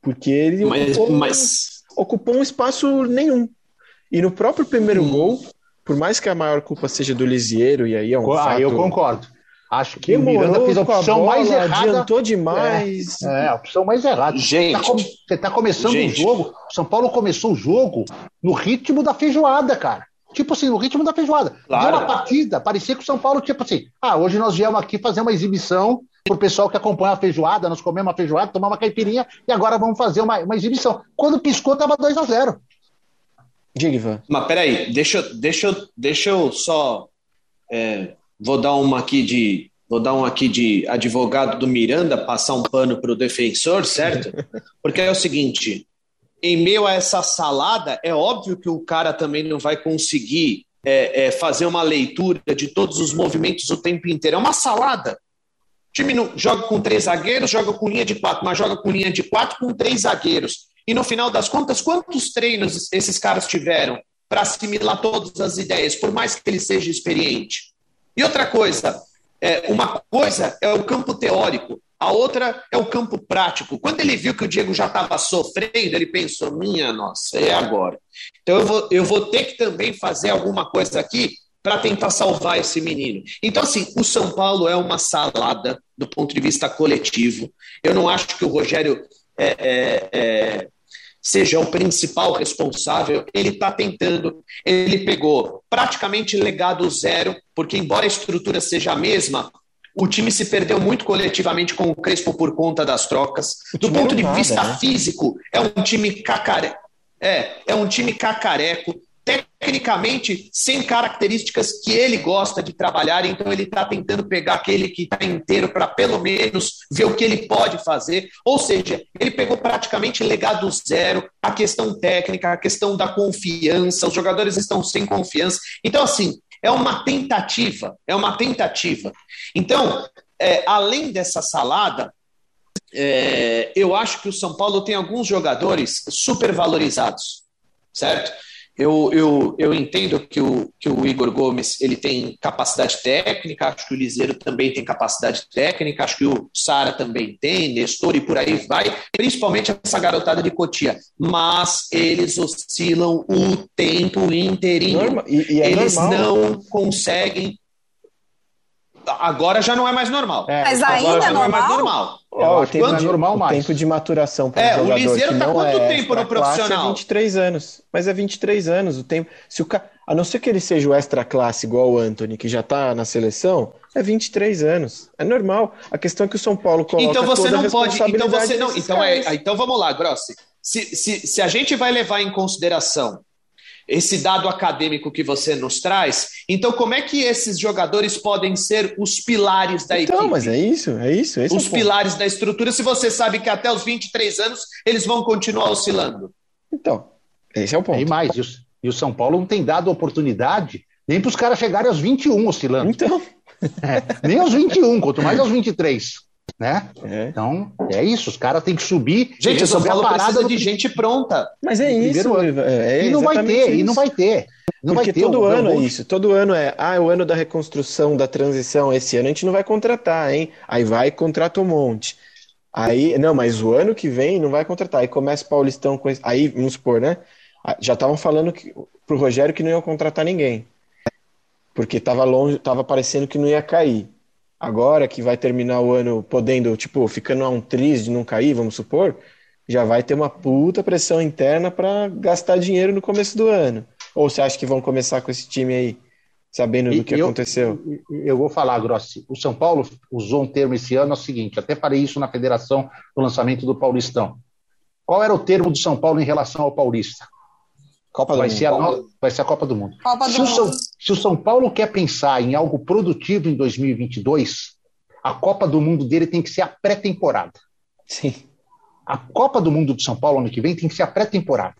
Porque ele mas, ocupou, mas... ocupou um espaço nenhum. E no próprio primeiro hum. gol, por mais que a maior culpa seja do Lisieiro, e aí é um ah, fato... eu concordo. Acho que Demorou o Miranda fez a opção a bola, mais errada. Adiantou demais. É, é, a opção mais errada. Gente, você está tá começando gente. o jogo. São Paulo começou o jogo no ritmo da feijoada, cara tipo assim, no ritmo da feijoada. Claro. Deu uma partida, parecia que o São Paulo, tipo assim, ah, hoje nós viemos aqui fazer uma exibição pro pessoal que acompanha a feijoada, nós comemos uma feijoada, tomamos uma caipirinha e agora vamos fazer uma, uma exibição. Quando piscou, tava 2 a 0 Diga, Mas peraí, deixa, deixa, deixa eu só. É, vou dar uma aqui de. Vou dar um aqui de advogado do Miranda, passar um pano para o defensor, certo? Porque é o seguinte: em meio a essa salada, é óbvio que o cara também não vai conseguir é, é, fazer uma leitura de todos os movimentos o tempo inteiro. É uma salada. O time não, joga com três zagueiros, joga com linha de quatro, mas joga com linha de quatro com três zagueiros. E no final das contas, quantos treinos esses caras tiveram para assimilar todas as ideias, por mais que ele seja experiente? E outra coisa, é, uma coisa é o campo teórico, a outra é o campo prático. Quando ele viu que o Diego já estava sofrendo, ele pensou: minha nossa, é agora. Então eu vou, eu vou ter que também fazer alguma coisa aqui para tentar salvar esse menino. Então, assim, o São Paulo é uma salada do ponto de vista coletivo. Eu não acho que o Rogério é, é, é, seja o principal responsável. Ele está tentando. Ele pegou praticamente legado zero, porque, embora a estrutura seja a mesma, o time se perdeu muito coletivamente com o Crespo por conta das trocas. Do ponto de nada, vista né? físico, é um time cacareco. É, é um time cacareco, tecnicamente sem características que ele gosta de trabalhar, então ele está tentando pegar aquele que está inteiro para pelo menos ver o que ele pode fazer. Ou seja, ele pegou praticamente legado zero, a questão técnica, a questão da confiança, os jogadores estão sem confiança. Então, assim, é uma tentativa, é uma tentativa. Então, é, além dessa salada, é, eu acho que o São Paulo tem alguns jogadores supervalorizados, certo? Eu, eu, eu entendo que o, que o Igor Gomes ele tem capacidade técnica, acho que o Liseiro também tem capacidade técnica, acho que o Sara também tem, Nestor e por aí vai, principalmente essa garotada de Cotia. Mas eles oscilam o tempo inteirinho. Norma, e, e é eles normal. não conseguem Agora já não é mais normal. É, mas ainda é normal? não é mais normal. Oh, o tempo, de, normal mais. tempo de maturação para é, um jogador o Liseiro tá quanto é tempo no profissional? É 23 anos. Mas é 23 anos o tempo. Se o ca... A não ser que ele seja o extra classe igual o Anthony, que já está na seleção, é 23 anos. É normal. A questão é que o São Paulo coloca Então você não pode. Então você não. Então, é, então vamos lá, Grossi. Se, se, se a gente vai levar em consideração esse dado acadêmico que você nos traz. Então, como é que esses jogadores podem ser os pilares da então, equipe? mas é isso, é isso. É os pilares da estrutura, se você sabe que até os 23 anos eles vão continuar oscilando. Então, esse é o ponto. E mais, e o São Paulo não tem dado oportunidade nem para os caras chegarem aos 21 oscilando. Então. É, nem aos 21, quanto mais aos 23 né? É. Então, é isso, os caras têm que subir. Gente, o São Paulo precisa de gente pronta. Mas é isso. É, e não vai ter, isso. e não vai ter. Não Porque vai ter, todo ano é isso, todo ano é, ah, é o ano da reconstrução, da transição, esse ano a gente não vai contratar, hein? Aí vai e contrata um monte. Aí, não, mas o ano que vem não vai contratar. Aí começa o Paulistão com esse, aí, vamos supor, né? Ah, já estavam falando que, pro Rogério que não iam contratar ninguém. Porque tava longe, tava parecendo que não ia cair agora que vai terminar o ano podendo, tipo, ficando a um triz de não cair, vamos supor, já vai ter uma puta pressão interna para gastar dinheiro no começo do ano. Ou você acha que vão começar com esse time aí, sabendo e, do que eu, aconteceu? Eu vou falar, Grossi. O São Paulo usou um termo esse ano, é o seguinte, até falei isso na federação no lançamento do Paulistão. Qual era o termo do São Paulo em relação ao Paulista? Copa vai, ser a, vai ser a Copa do Mundo. Copa se, do o São, se, o São, Paulo quer pensar em algo produtivo em 2022, a Copa do Mundo dele tem que ser a pré-temporada. Sim. A Copa do Mundo de São Paulo ano que vem tem que ser a pré-temporada.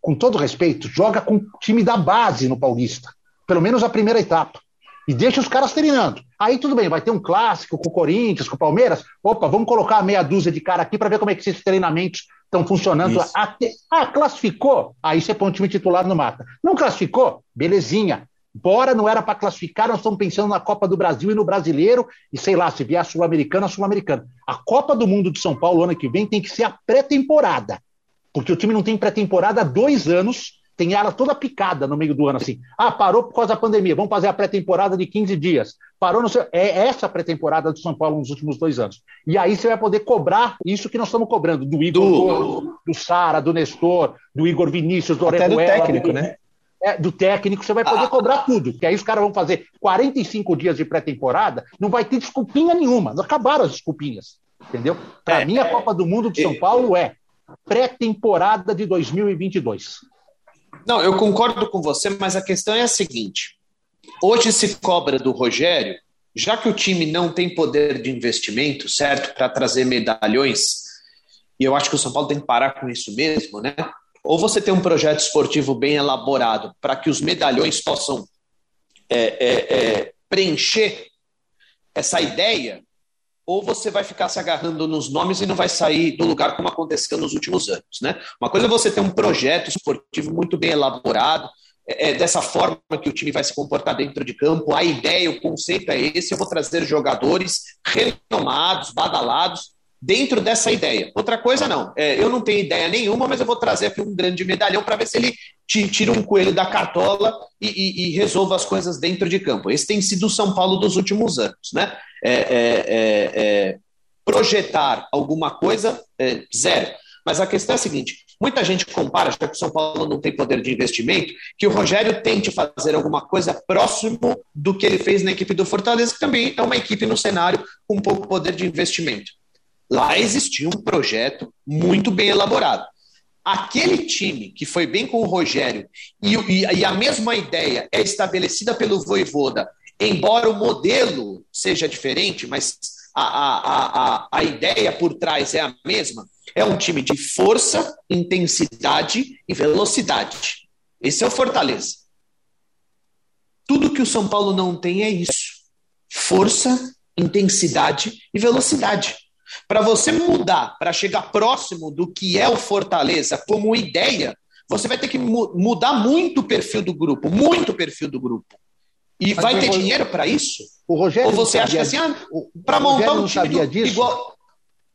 Com todo respeito, joga com o time da base no Paulista. Pelo menos a primeira etapa. E deixa os caras treinando. Aí tudo bem, vai ter um clássico com o Corinthians, com o Palmeiras. Opa, vamos colocar meia dúzia de cara aqui para ver como é que esses treinamentos estão funcionando. Até... Ah, classificou? Aí você põe o time titular no mata. Não classificou? Belezinha. Bora, não era para classificar, nós estamos pensando na Copa do Brasil e no Brasileiro, e sei lá, se vier a Sul-Americana, a Sul-Americana. A Copa do Mundo de São Paulo, ano que vem, tem que ser a pré-temporada. Porque o time não tem pré-temporada há dois anos tem ela toda picada no meio do ano, assim. Ah, parou por causa da pandemia, vamos fazer a pré-temporada de 15 dias. Parou no seu. É essa a pré-temporada do São Paulo nos últimos dois anos. E aí você vai poder cobrar isso que nós estamos cobrando, do Igor, do, do, do Sara, do Nestor, do Igor Vinícius, do Até do técnico, do, né? É, do técnico, você vai poder ah, cobrar tudo. Porque aí os caras vão fazer 45 dias de pré-temporada, não vai ter desculpinha nenhuma. Acabaram as desculpinhas. Entendeu? Para é, mim, a Copa do Mundo de São Paulo é pré-temporada de 2022. Não, eu concordo com você, mas a questão é a seguinte: hoje se cobra do Rogério, já que o time não tem poder de investimento, certo, para trazer medalhões, e eu acho que o São Paulo tem que parar com isso mesmo, né? Ou você tem um projeto esportivo bem elaborado para que os medalhões possam é, é, é, preencher essa ideia, ou você vai ficar se agarrando nos nomes e não vai sair do lugar como aconteceu nos últimos anos. Né? Uma coisa é você ter um projeto esportivo muito bem elaborado, é, é, dessa forma que o time vai se comportar dentro de campo, a ideia, o conceito é esse, eu vou trazer jogadores renomados, badalados, dentro dessa ideia. Outra coisa não, é, eu não tenho ideia nenhuma, mas eu vou trazer aqui um grande medalhão para ver se ele tira um coelho da cartola e, e, e, resolva as coisas dentro de campo. Esse tem sido o São Paulo dos últimos anos, né? É, é, é, é projetar alguma coisa, é, zero. Mas a questão é a seguinte: muita gente compara, já que o São Paulo não tem poder de investimento, que o Rogério tente fazer alguma coisa próximo do que ele fez na equipe do Fortaleza, que também é uma equipe no cenário com pouco poder de investimento. Lá existia um projeto muito bem elaborado aquele time que foi bem com o Rogério e, e, e, a mesma ideia é estabelecida pelo Voivoda, embora o modelo seja diferente, mas a, a, a, a ideia por trás é a mesma, é um time de força, intensidade e velocidade. Esse é o Fortaleza. Tudo que o São Paulo não tem é isso: força, intensidade e velocidade. Para você mudar, para chegar próximo do que é o Fortaleza como ideia, você vai ter que mu mudar muito o perfil do grupo, muito o perfil do grupo. E Mas vai ter dinheiro para isso? O Rogério Ou você acha que assim, ah, para montar um time do, disso? igual.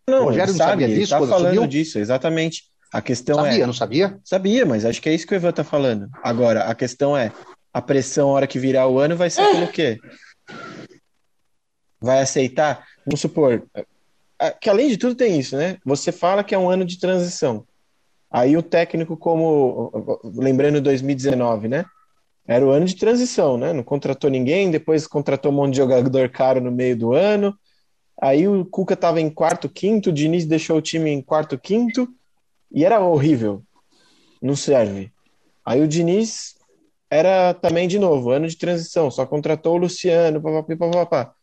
Não, o Rogério não sabe, sabia disso. Está falando assumiu? disso, exatamente. A questão sabia, é. Sabia, não sabia? Sabia, mas acho que é isso que o Ivan está falando. Agora, a questão é: a pressão, a hora que virar o ano, vai ser é. pelo quê? vai aceitar? Vamos supor, que além de tudo tem isso, né? Você fala que é um ano de transição. Aí o técnico, como lembrando 2019, né? Era o ano de transição, né? Não contratou ninguém, depois contratou um monte de jogador caro no meio do ano. Aí o Cuca estava em quarto, quinto, o Diniz deixou o time em quarto, quinto, e era horrível. Não serve. Aí o Diniz era também de novo, ano de transição, só contratou o Luciano, papapá, papapá.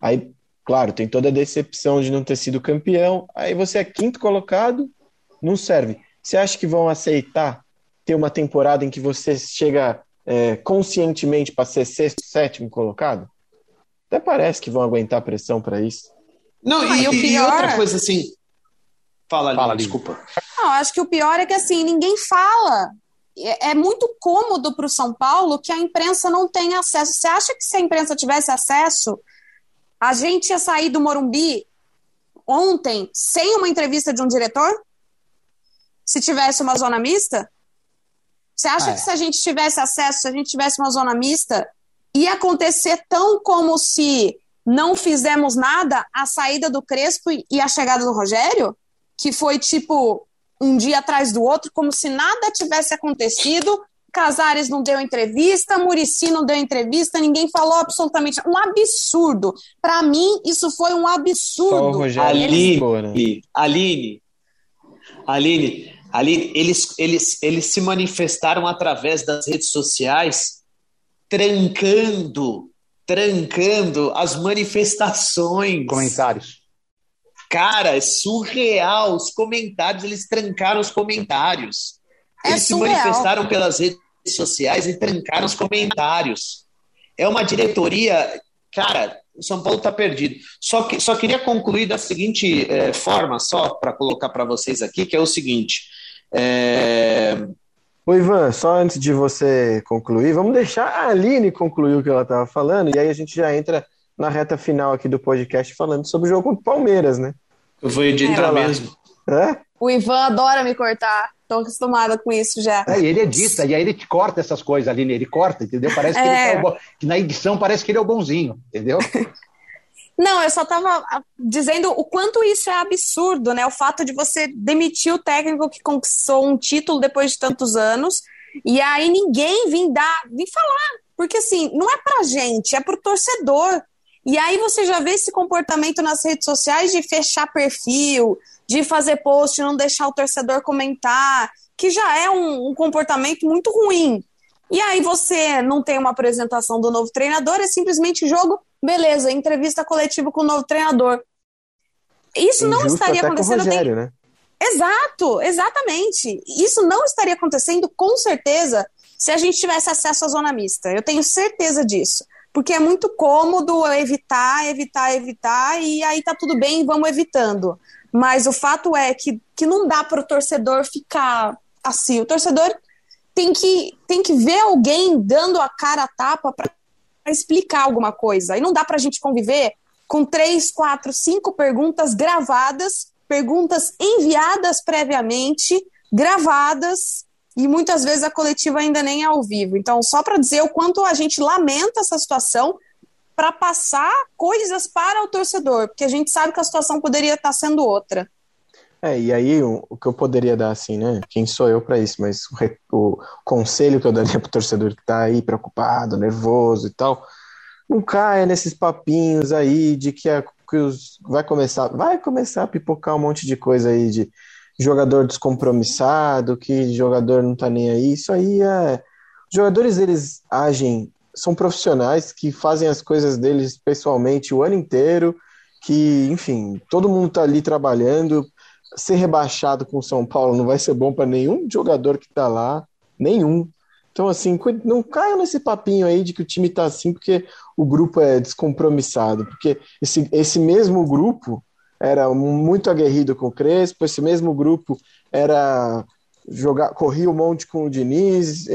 Aí Claro, tem toda a decepção de não ter sido campeão. Aí você é quinto colocado, não serve. Você acha que vão aceitar ter uma temporada em que você chega é, conscientemente para ser sexto, sétimo colocado? Até parece que vão aguentar pressão para isso. Não, e, e, pior... e, outra coisa assim. Fala, fala desculpa. Não, acho que o pior é que assim, ninguém fala. É, é muito cômodo para o São Paulo que a imprensa não tem acesso. Você acha que se a imprensa tivesse acesso, a gente ia sair do Morumbi ontem sem uma entrevista de um diretor? Se tivesse uma zona mista? Você acha ah, é. que se a gente tivesse acesso, se a gente tivesse uma zona mista, ia acontecer tão como se não fizemos nada a saída do Crespo e a chegada do Rogério? Que foi tipo um dia atrás do outro, como se nada tivesse acontecido, Casares não deu entrevista, Murici não deu entrevista, ninguém falou absolutamente um absurdo. Para mim, isso foi um absurdo. Aline, Aline, Aline, Aline, eles, eles, eles se manifestaram através das redes sociais, trancando, trancando as manifestações. Comentários. Cara, é surreal. Os comentários, eles trancaram os comentários. É eles surreal. se manifestaram pelas redes sociais e trancaram os comentários. É uma diretoria, cara, o São Paulo está perdido. Só, que, só queria concluir da seguinte é, forma, só para colocar para vocês aqui, que é o seguinte. É... Ô Ivan, só antes de você concluir, vamos deixar a Aline concluir o que ela estava falando, e aí a gente já entra na reta final aqui do podcast falando sobre o jogo contra o Palmeiras, né? Eu vou editar é, mesmo. É? O Ivan adora me cortar. Tô acostumada com isso já. É, e ele edita, e aí ele te corta essas coisas ali, ele corta, entendeu? Parece que, é. ele tá, que na edição parece que ele é o bonzinho, entendeu? Não, eu só estava dizendo o quanto isso é absurdo, né? O fato de você demitir o técnico que conquistou um título depois de tantos anos e aí ninguém vir dar, vir falar, porque assim, não é pra gente, é pro torcedor. E aí você já vê esse comportamento nas redes sociais de fechar perfil, de fazer post, não deixar o torcedor comentar, que já é um, um comportamento muito ruim. E aí você não tem uma apresentação do novo treinador, é simplesmente jogo, beleza, entrevista coletiva com o novo treinador. Isso Injusto não estaria acontecendo. Rogério, tem... né? Exato, exatamente. Isso não estaria acontecendo com certeza se a gente tivesse acesso à zona mista. Eu tenho certeza disso porque é muito cômodo evitar, evitar, evitar, e aí tá tudo bem, vamos evitando. Mas o fato é que, que não dá para o torcedor ficar assim. O torcedor tem que, tem que ver alguém dando a cara a tapa para explicar alguma coisa. E não dá para a gente conviver com três, quatro, cinco perguntas gravadas, perguntas enviadas previamente, gravadas, e muitas vezes a coletiva ainda nem é ao vivo. Então, só para dizer o quanto a gente lamenta essa situação para passar coisas para o torcedor, porque a gente sabe que a situação poderia estar sendo outra. É, e aí o, o que eu poderia dar assim, né? Quem sou eu para isso? Mas o, o, conselho que eu daria para o torcedor que está aí preocupado, nervoso e tal, não caia nesses papinhos aí de que, a, que os, vai começar, vai começar a pipocar um monte de coisa aí de jogador descompromissado, que jogador não tá nem aí. Isso aí é. Jogadores eles agem, são profissionais que fazem as coisas deles pessoalmente o ano inteiro, que, enfim, todo mundo tá ali trabalhando. Ser rebaixado com o São Paulo não vai ser bom para nenhum jogador que tá lá, nenhum. Então, assim, não caia nesse papinho aí de que o time tá assim porque o grupo é descompromissado, porque esse, esse mesmo grupo era muito aguerrido com o Crespo, esse mesmo grupo era jogar, corria um monte com o Diniz.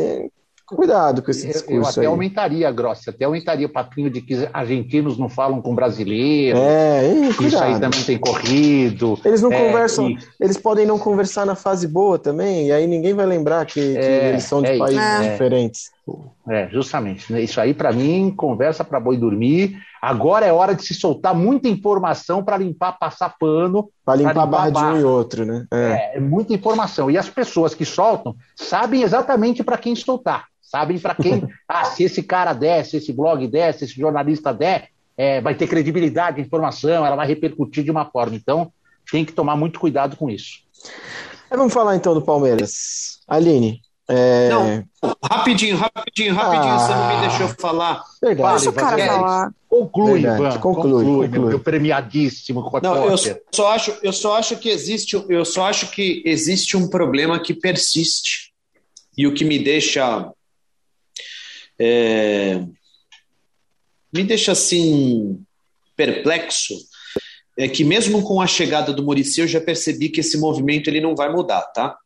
É, cuidado com esse discurso. Eu, eu até aí. aumentaria, Grossi, até aumentaria o papinho de que argentinos não falam com brasileiros. É, e, isso aí também tem corrido. Eles não é, conversam, e... eles podem não conversar na fase boa também, e aí ninguém vai lembrar que, que é, eles são de é países diferentes. É, justamente. Né? Isso aí, para mim, conversa para boi dormir. Agora é hora de se soltar muita informação para limpar, passar pano. Para limpar, limpar a barra de um e outro, né? É. é. é muita informação. E as pessoas que soltam sabem exatamente para quem soltar. Sabem para quem. ah, se esse cara der, se esse blog der, se esse jornalista der, é, vai ter credibilidade, informação, ela vai repercutir de uma forma. Então, tem que tomar muito cuidado com isso. vamos falar então do Palmeiras. Aline, é... Não, rapidinho, rapidinho, rapidinho, ah, você não me deixou falar. Verdade, Deixa o cara falar. Conclui, verdade, Ivan, conclui, conclui, conclui. Meu, premiadíssimo Não, eu só acho, eu só acho que existe, eu só acho que existe um problema que persiste e o que me deixa é, me deixa assim perplexo. É que mesmo com a chegada do Murici eu já percebi que esse movimento ele não vai mudar, tá?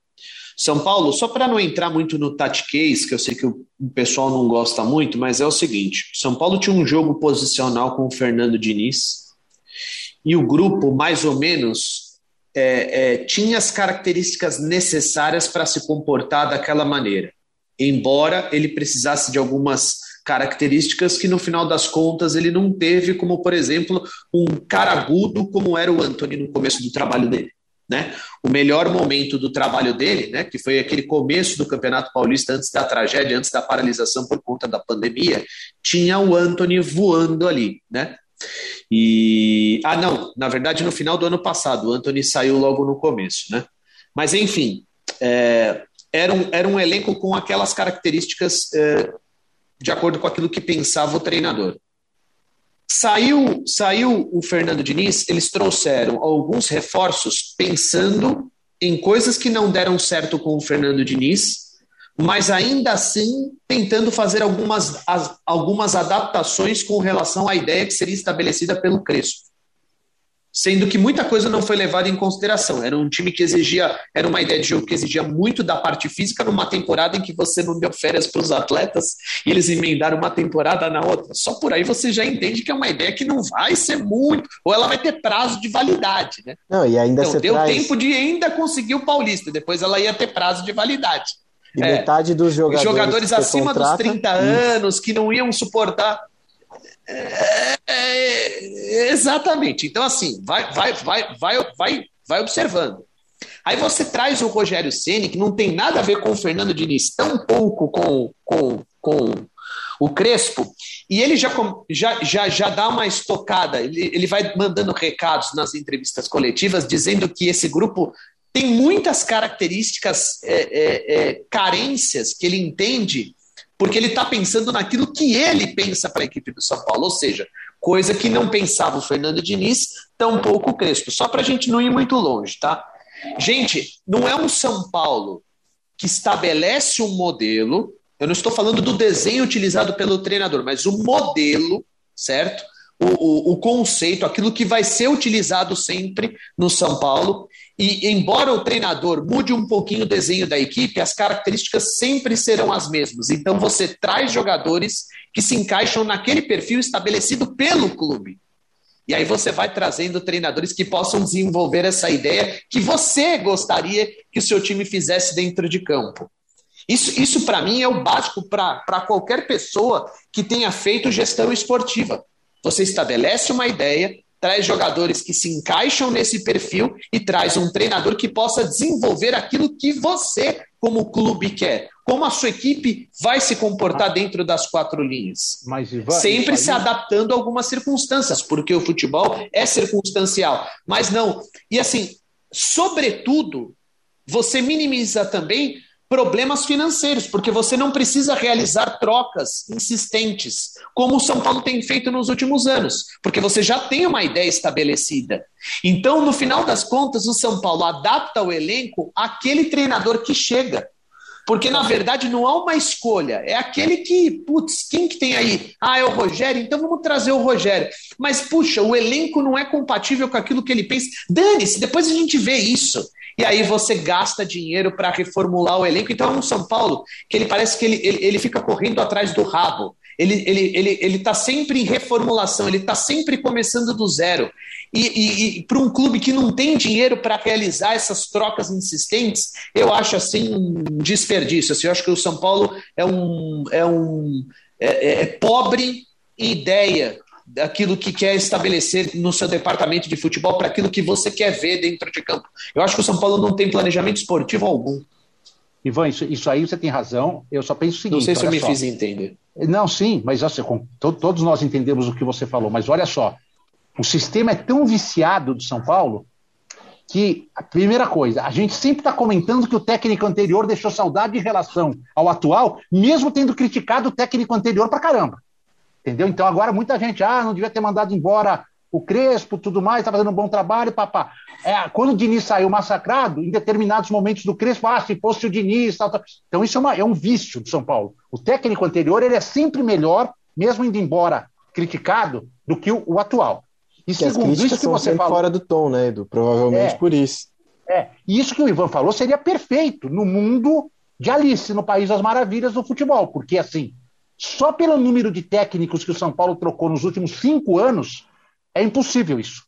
São Paulo, só para não entrar muito no tatiquês, que eu sei que o pessoal não gosta muito, mas é o seguinte: São Paulo tinha um jogo posicional com o Fernando Diniz. E o grupo, mais ou menos, é, é, tinha as características necessárias para se comportar daquela maneira, embora ele precisasse de algumas características que no final das contas ele não teve, como por exemplo um cara agudo como era o Anthony no começo do trabalho dele. Né? O melhor momento do trabalho dele, né, que foi aquele começo do Campeonato Paulista, antes da tragédia, antes da paralisação por conta da pandemia, tinha o Anthony voando ali, né? E ah, não, na verdade, no final do ano passado, o Anthony saiu logo no começo, né? Mas enfim, é, era, um, era um elenco com aquelas características é, de acordo com aquilo que pensava o treinador. Saiu, saiu o Fernando Diniz, eles trouxeram alguns reforços pensando em coisas que não deram certo com o Fernando Diniz, mas ainda assim tentando fazer algumas, as, algumas adaptações com relação à ideia que seria estabelecida pelo Crespo sendo que muita coisa não foi levada em consideração. Era um time que exigia, era uma ideia de jogo que exigia muito da parte física numa temporada em que você não deu férias para os atletas e eles emendaram uma temporada na outra. Só por aí você já entende que é uma ideia que não vai ser muito, ou ela vai ter prazo de validade, né? Não, e ainda então, deu traz... tempo de ainda conseguir o Paulista, depoe ela ia ter prazo de validade. E é, metade dos jogadores. Jogadores acima contrata, dos 30 anos que não iam suportar é, é, exatamente. Então, assim, vai, vai, vai, vai, vai, vai observando. Aí você traz o Rogério Ceni que não tem nada a ver com o Fernando Diniz, tão pouco com, com, com o Crespo, e ele já, já, já, já dá uma estocada, ele, ele vai mandando recados nas entrevistas coletivas, dizendo que esse grupo tem muitas características, é, é, é, carências que ele entende porque ele está pensando naquilo que ele pensa para a equipe do São Paulo, ou seja, coisa que não pensava o Fernando Diniz, tampouco o Crespo. Só para a gente não ir muito longe, tá? Gente, não é um São Paulo que estabelece um modelo, eu não estou falando do desenho utilizado pelo treinador, mas o modelo, certo? O, o, o, conceito, aquilo que vai ser utilizado sempre no São Paulo. E embora o treinador mude um pouquinho o desenho da equipe, as características sempre serão as mesmas. Então você traz jogadores que se encaixam naquele perfil estabelecido pelo clube. E aí você vai trazendo treinadores que possam desenvolver essa ideia que você gostaria que o seu time fizesse dentro de campo. Isso, isso para mim, é o básico para qualquer pessoa que tenha feito gestão esportiva. Você estabelece uma ideia, traz jogadores que se encaixam nesse perfil e traz um treinador que possa desenvolver aquilo que você, como clube, quer. Como a sua equipe vai se comportar dentro das quatro linhas. Mas, Ivan, Sempre se adaptando a algumas circunstâncias, porque o futebol é circunstancial. Mas não. E assim, sobretudo, você minimiza também problemas financeiros, porque você não precisa realizar trocas insistentes, como o São Paulo tem feito nos últimos anos, porque você já tem uma ideia estabelecida. Então, no final das contas, o São Paulo adapta o elenco àquele treinador que chega. Porque, na verdade, não há uma escolha. É aquele que, putz, quem que tem aí? Ah, é o Rogério? Então vamos trazer o Rogério. Mas, puxa, o elenco não é compatível com aquilo que ele pensa. Dane-se, depois a gente vê isso e aí você gasta dinheiro para reformular o elenco. Então é um São Paulo que ele parece que ele, ele, ele fica correndo atrás do rabo. Ele está ele, ele, ele tá sempre em reformulação, ele está sempre começando do zero. E, e, e para um clube que não tem dinheiro para realizar essas trocas insistentes, eu acho assim um desperdício. Assim, eu acho que o São Paulo é um, é um é, é, pobre em ideia daquilo que quer estabelecer no seu departamento de futebol para aquilo que você quer ver dentro de campo. Eu acho que o São Paulo não tem planejamento esportivo algum. Ivan, isso, isso aí você tem razão. Eu só penso o seguinte. Não sei se eu me só. fiz entender. Não, sim, mas assim, todos nós entendemos o que você falou, mas olha só, o sistema é tão viciado do São Paulo que, a primeira coisa, a gente sempre está comentando que o técnico anterior deixou saudade em relação ao atual, mesmo tendo criticado o técnico anterior para caramba. Entendeu? Então agora muita gente, ah, não devia ter mandado embora o Crespo, tudo mais, está fazendo um bom trabalho, papá. É, quando o Diniz saiu massacrado, em determinados momentos do Crespo, ah, se fosse o Diniz, tal, tal. Então isso é, uma, é um vício do São Paulo. O técnico anterior ele é sempre melhor, mesmo indo embora criticado, do que o, o atual. E que segundo isso que você falou, fora do tom, né, Edu? Provavelmente é, por isso. É, e isso que o Ivan falou seria perfeito no mundo de Alice, no País das Maravilhas do futebol, porque assim, só pelo número de técnicos que o São Paulo trocou nos últimos cinco anos, é impossível isso.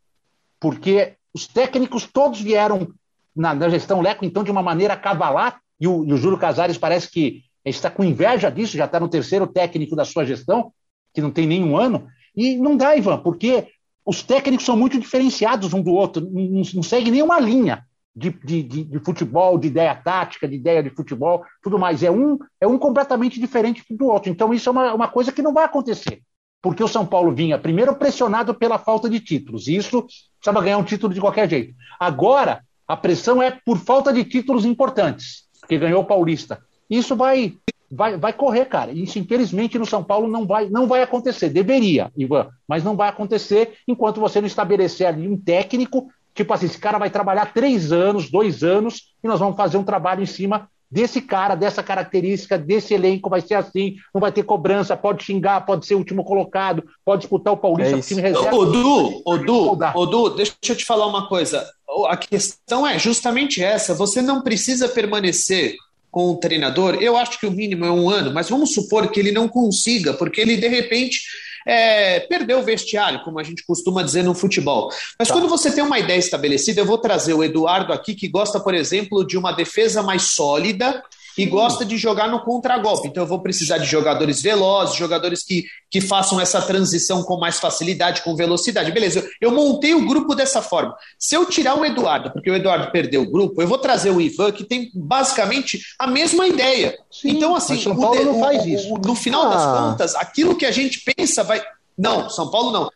Porque os técnicos todos vieram na, na gestão Leco, então, de uma maneira cavalar, e o, e o Júlio Casares parece que está com inveja disso, já está no terceiro técnico da sua gestão, que não tem nenhum ano. E não dá, Ivan, porque os técnicos são muito diferenciados um do outro, não, não seguem nenhuma linha de, de, de, de, futebol, de ideia tática, de ideia de futebol, tudo mais. É um, é um completamente diferente do outro. Então, isso é uma, uma coisa que não vai acontecer. Porque o São Paulo vinha, primeiro, pressionado pela falta de títulos. E isso precisava ganhar um título de qualquer jeito. Agora, a pressão é por falta de títulos importantes, porque ganhou o Paulista. Isso vai, vai, vai correr, cara. Isso, infelizmente, no São Paulo não vai, não vai acontecer. Deveria, Ivan, mas não vai acontecer enquanto você não estabelecer ali um técnico Tipo assim, esse cara vai trabalhar três anos, dois anos, e nós vamos fazer um trabalho em cima desse cara, dessa característica, desse elenco, vai ser assim, não vai ter cobrança, pode xingar, pode ser o último colocado, pode disputar o Paulista, é time reserva. Odu, Odu, Odu, deixa eu te falar uma coisa. A questão é justamente essa: você não precisa permanecer com o treinador. Eu acho que o mínimo é um ano, mas vamos supor que ele não consiga, porque ele de repente é, perdeu o vestiário, como a gente costuma dizer no futebol. Mas tá. quando você tem uma ideia estabelecida, eu vou trazer o Eduardo aqui, que gosta, por exemplo, de uma defesa mais sólida e gosta de jogar no contragolpe. Então eu vou precisar de jogadores velozes, jogadores que, que façam essa transição com mais facilidade, com velocidade. Beleza, eu montei o grupo dessa forma. Se eu tirar o Eduardo, porque o Eduardo perdeu o grupo, eu vou trazer o Ivan, que tem basicamente a mesma ideia. Sim, então, assim, São Paulo o, não faz isso. O, no final ah. das contas, aquilo que a gente pensa vai. Não, São Paulo não.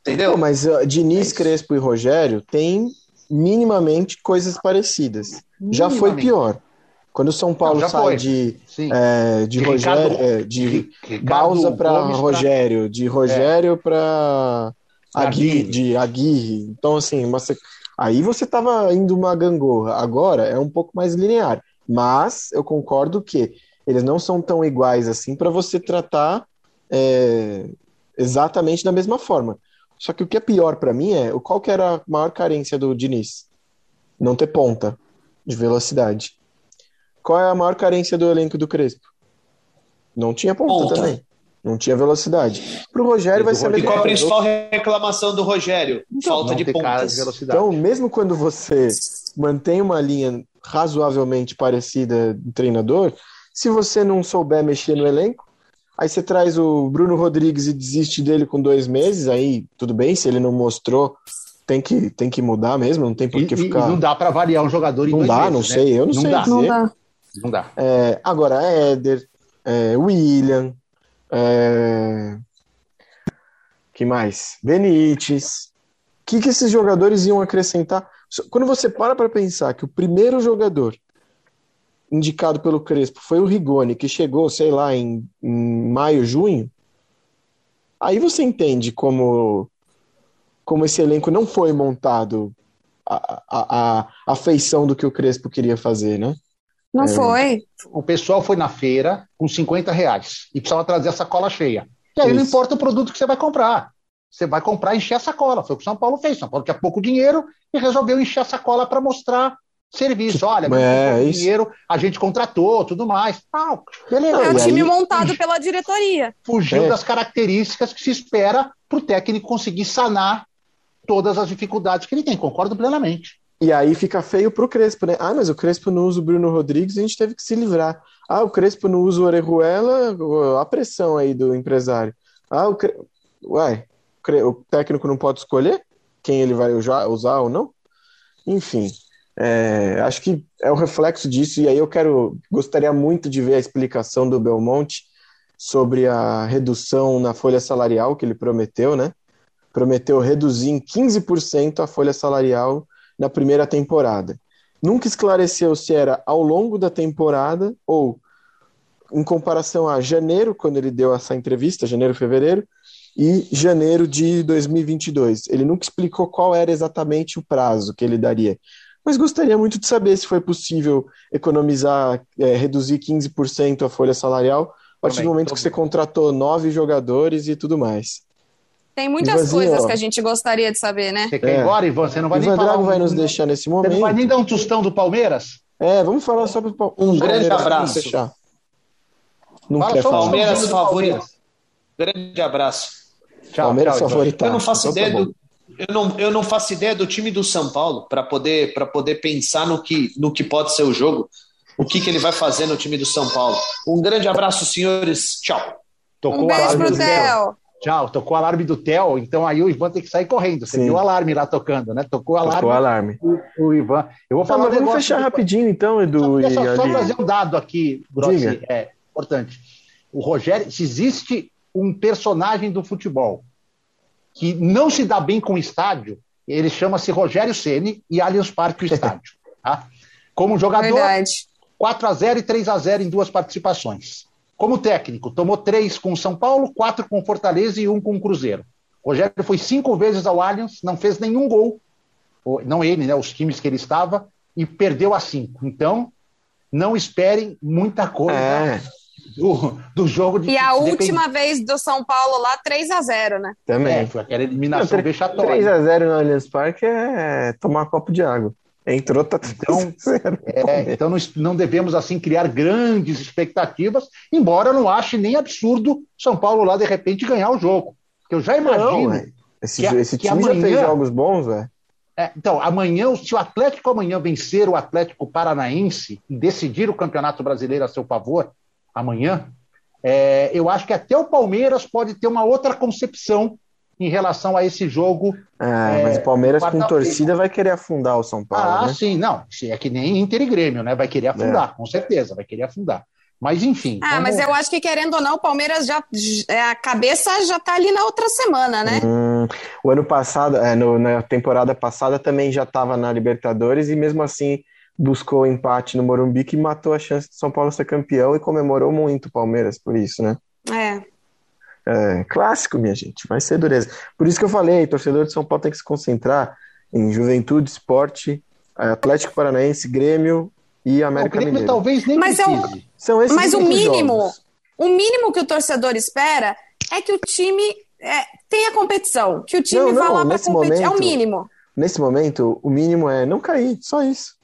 Entendeu? Mas uh, Diniz, é Crespo e Rogério têm minimamente coisas parecidas. Minimamente. Já foi pior. Quando o São Paulo Não, sai foi. de, é, de, de, Rogério, Ricardo, é, de Bausa para Rogério, pra... de Rogério é. para Aguirre, de Aguirre. Então, assim, você... aí você estava indo uma gangorra. Agora é um pouco mais linear. Mas eu concordo que eles não são tão iguais assim para você tratar é, exatamente da mesma forma. Só que o que é pior para mim é qual que era a maior carência do Diniz? Não ter ponta de velocidade. Qual é a maior carência do elenco do Crespo? Não tinha ponta, ponta. também. Não tinha velocidade. Para o Rogério vai ser E qual a principal reclamação do Rogério? Então, Falta de pontas. De velocidade. Então, mesmo quando você mantém uma linha razoavelmente parecida do treinador, se você não souber mexer no elenco, aí você traz o Bruno Rodrigues e desiste dele com dois meses, aí tudo bem, se ele não mostrou tem que, tem que mudar mesmo, não tem por que ficar. E não dá para variar um jogador em Não dá, meses, não né? sei, eu não, não sei dá. dizer. Não dá. Não dá. É, agora, Éder, é, William, é... que mais? Benítez. O que, que esses jogadores iam acrescentar? Quando você para para pensar que o primeiro jogador indicado pelo Crespo foi o Rigoni, que chegou, sei lá, em, em maio, junho, aí você entende como, como esse elenco não foi montado a, a, a, a feição do que o Crespo queria fazer, né? Não é. foi. O pessoal foi na feira com 50 reais e precisava trazer a sacola cheia. E aí Isso. não importa o produto que você vai comprar. Você vai comprar e encher a sacola. Foi o que São Paulo fez. São Paulo tinha pouco dinheiro e resolveu encher a sacola para mostrar serviço. Olha, é, dinheiro, a gente contratou, tudo mais. Ah, beleza. É o time aí, montado pela diretoria. Fugiu é. das características que se espera para o técnico conseguir sanar todas as dificuldades que ele tem. Concordo plenamente. E aí fica feio pro Crespo, né? Ah, mas o Crespo não usa o Bruno Rodrigues, a gente teve que se livrar. Ah, o Crespo não usa o Orejuela, a pressão aí do empresário. Ah, o Cre... Uai, o técnico não pode escolher quem ele vai usar ou não? Enfim, é, acho que é o reflexo disso, e aí eu quero, gostaria muito de ver a explicação do Belmonte sobre a redução na folha salarial que ele prometeu, né? Prometeu reduzir em 15% a folha salarial na primeira temporada. Nunca esclareceu se era ao longo da temporada ou em comparação a janeiro, quando ele deu essa entrevista, janeiro, fevereiro, e janeiro de 2022. Ele nunca explicou qual era exatamente o prazo que ele daria. Mas gostaria muito de saber se foi possível economizar, é, reduzir 15% a folha salarial a partir do momento que você contratou nove jogadores e tudo mais. Tem muitas Ivanzinho, coisas ó. que a gente gostaria de saber, né? Você quer ir é. embora, Ivan? Você não vai Ivan nem falar. Drago um... vai nos deixar nesse momento. Você não vai nem dar um tostão do Palmeiras? É, vamos falar sobre o Palmeiras. Um grande abraço. Fechar. Não Fala quer falar. Palmeiras favorito. Grande abraço. Tchau, Palmeiras tchau, favorito. Eu não faço então, tá ideia tá do, eu não, eu não faço ideia do time do São Paulo para poder, poder pensar no que, no que pode ser o jogo, o que, que ele vai fazer no time do São Paulo. Um grande abraço, senhores. Tchau. Tocou um beijo pro Theo. Tchau, tocou o alarme do Theo, então aí o Ivan tem que sair correndo. Você Sim. viu o alarme lá tocando, né? Tocou o alarme. Tocou o alarme. O, o Ivan. Eu vou falar tá, um vamos fechar do... rapidinho, então, Edu. Só, só, só trazer um dado aqui, Grossi, é importante. O Rogério, se existe um personagem do futebol que não se dá bem com o estádio, ele chama-se Rogério Ceni e Allianz Parque o estádio. Tá? Como jogador, Verdade. 4 a 0 e 3 a 0 em duas participações. Como técnico, tomou três com o São Paulo, quatro com Fortaleza e um com o Cruzeiro. Rogério foi cinco vezes ao Allianz, não fez nenhum gol, não ele, né, os times que ele estava, e perdeu a cinco. Então, não esperem muita coisa é. do, do jogo de E a última vez do São Paulo lá, 3 a 0 né? Também. É, foi aquela eliminação vexatória. 3 a 0 no Allianz Parque é tomar um copo de água. Entrou, tá então, é, então não, não, devemos assim criar grandes expectativas, embora eu não ache nem absurdo São Paulo lá de repente ganhar o jogo. Porque eu já imagino. Não, esse, que, esse time amanhã, já fez jogos bons, velho. É, então, amanhã, se o Atlético amanhã vencer o Atlético Paranaense e decidir o Campeonato Brasileiro a seu favor, amanhã, é, eu acho que até o Palmeiras pode ter uma outra concepção em relação a esse jogo. É, mas o Palmeiras com torcida vai querer afundar o São Paulo. Ah, né? sim, não. É que nem Inter e Grêmio, né? Vai querer afundar, é. com certeza, vai querer afundar. Mas enfim. Ah, mas eu acho que querendo ou não, o Palmeiras já é, a cabeça já tá ali na outra semana, né? Hum, o ano passado, é, no, na temporada passada também já estava na Libertadores e mesmo assim buscou o empate no Morumbi que matou a chance de São Paulo ser campeão e comemorou muito o Palmeiras por isso, né? É. É, clássico, minha gente, vai ser dureza. Por isso que eu falei, torcedor de São Paulo tem que se concentrar em juventude, esporte, Atlético Paranaense, Grêmio e América o Grêmio Mineiro. talvez nem mas precise. É o, São esses mas o mínimo, jogos. o mínimo que o torcedor espera é que o time é, tenha competição, que o time não, não, vá lá para competir, momento, é o mínimo. Nesse momento, o mínimo é não cair, só isso.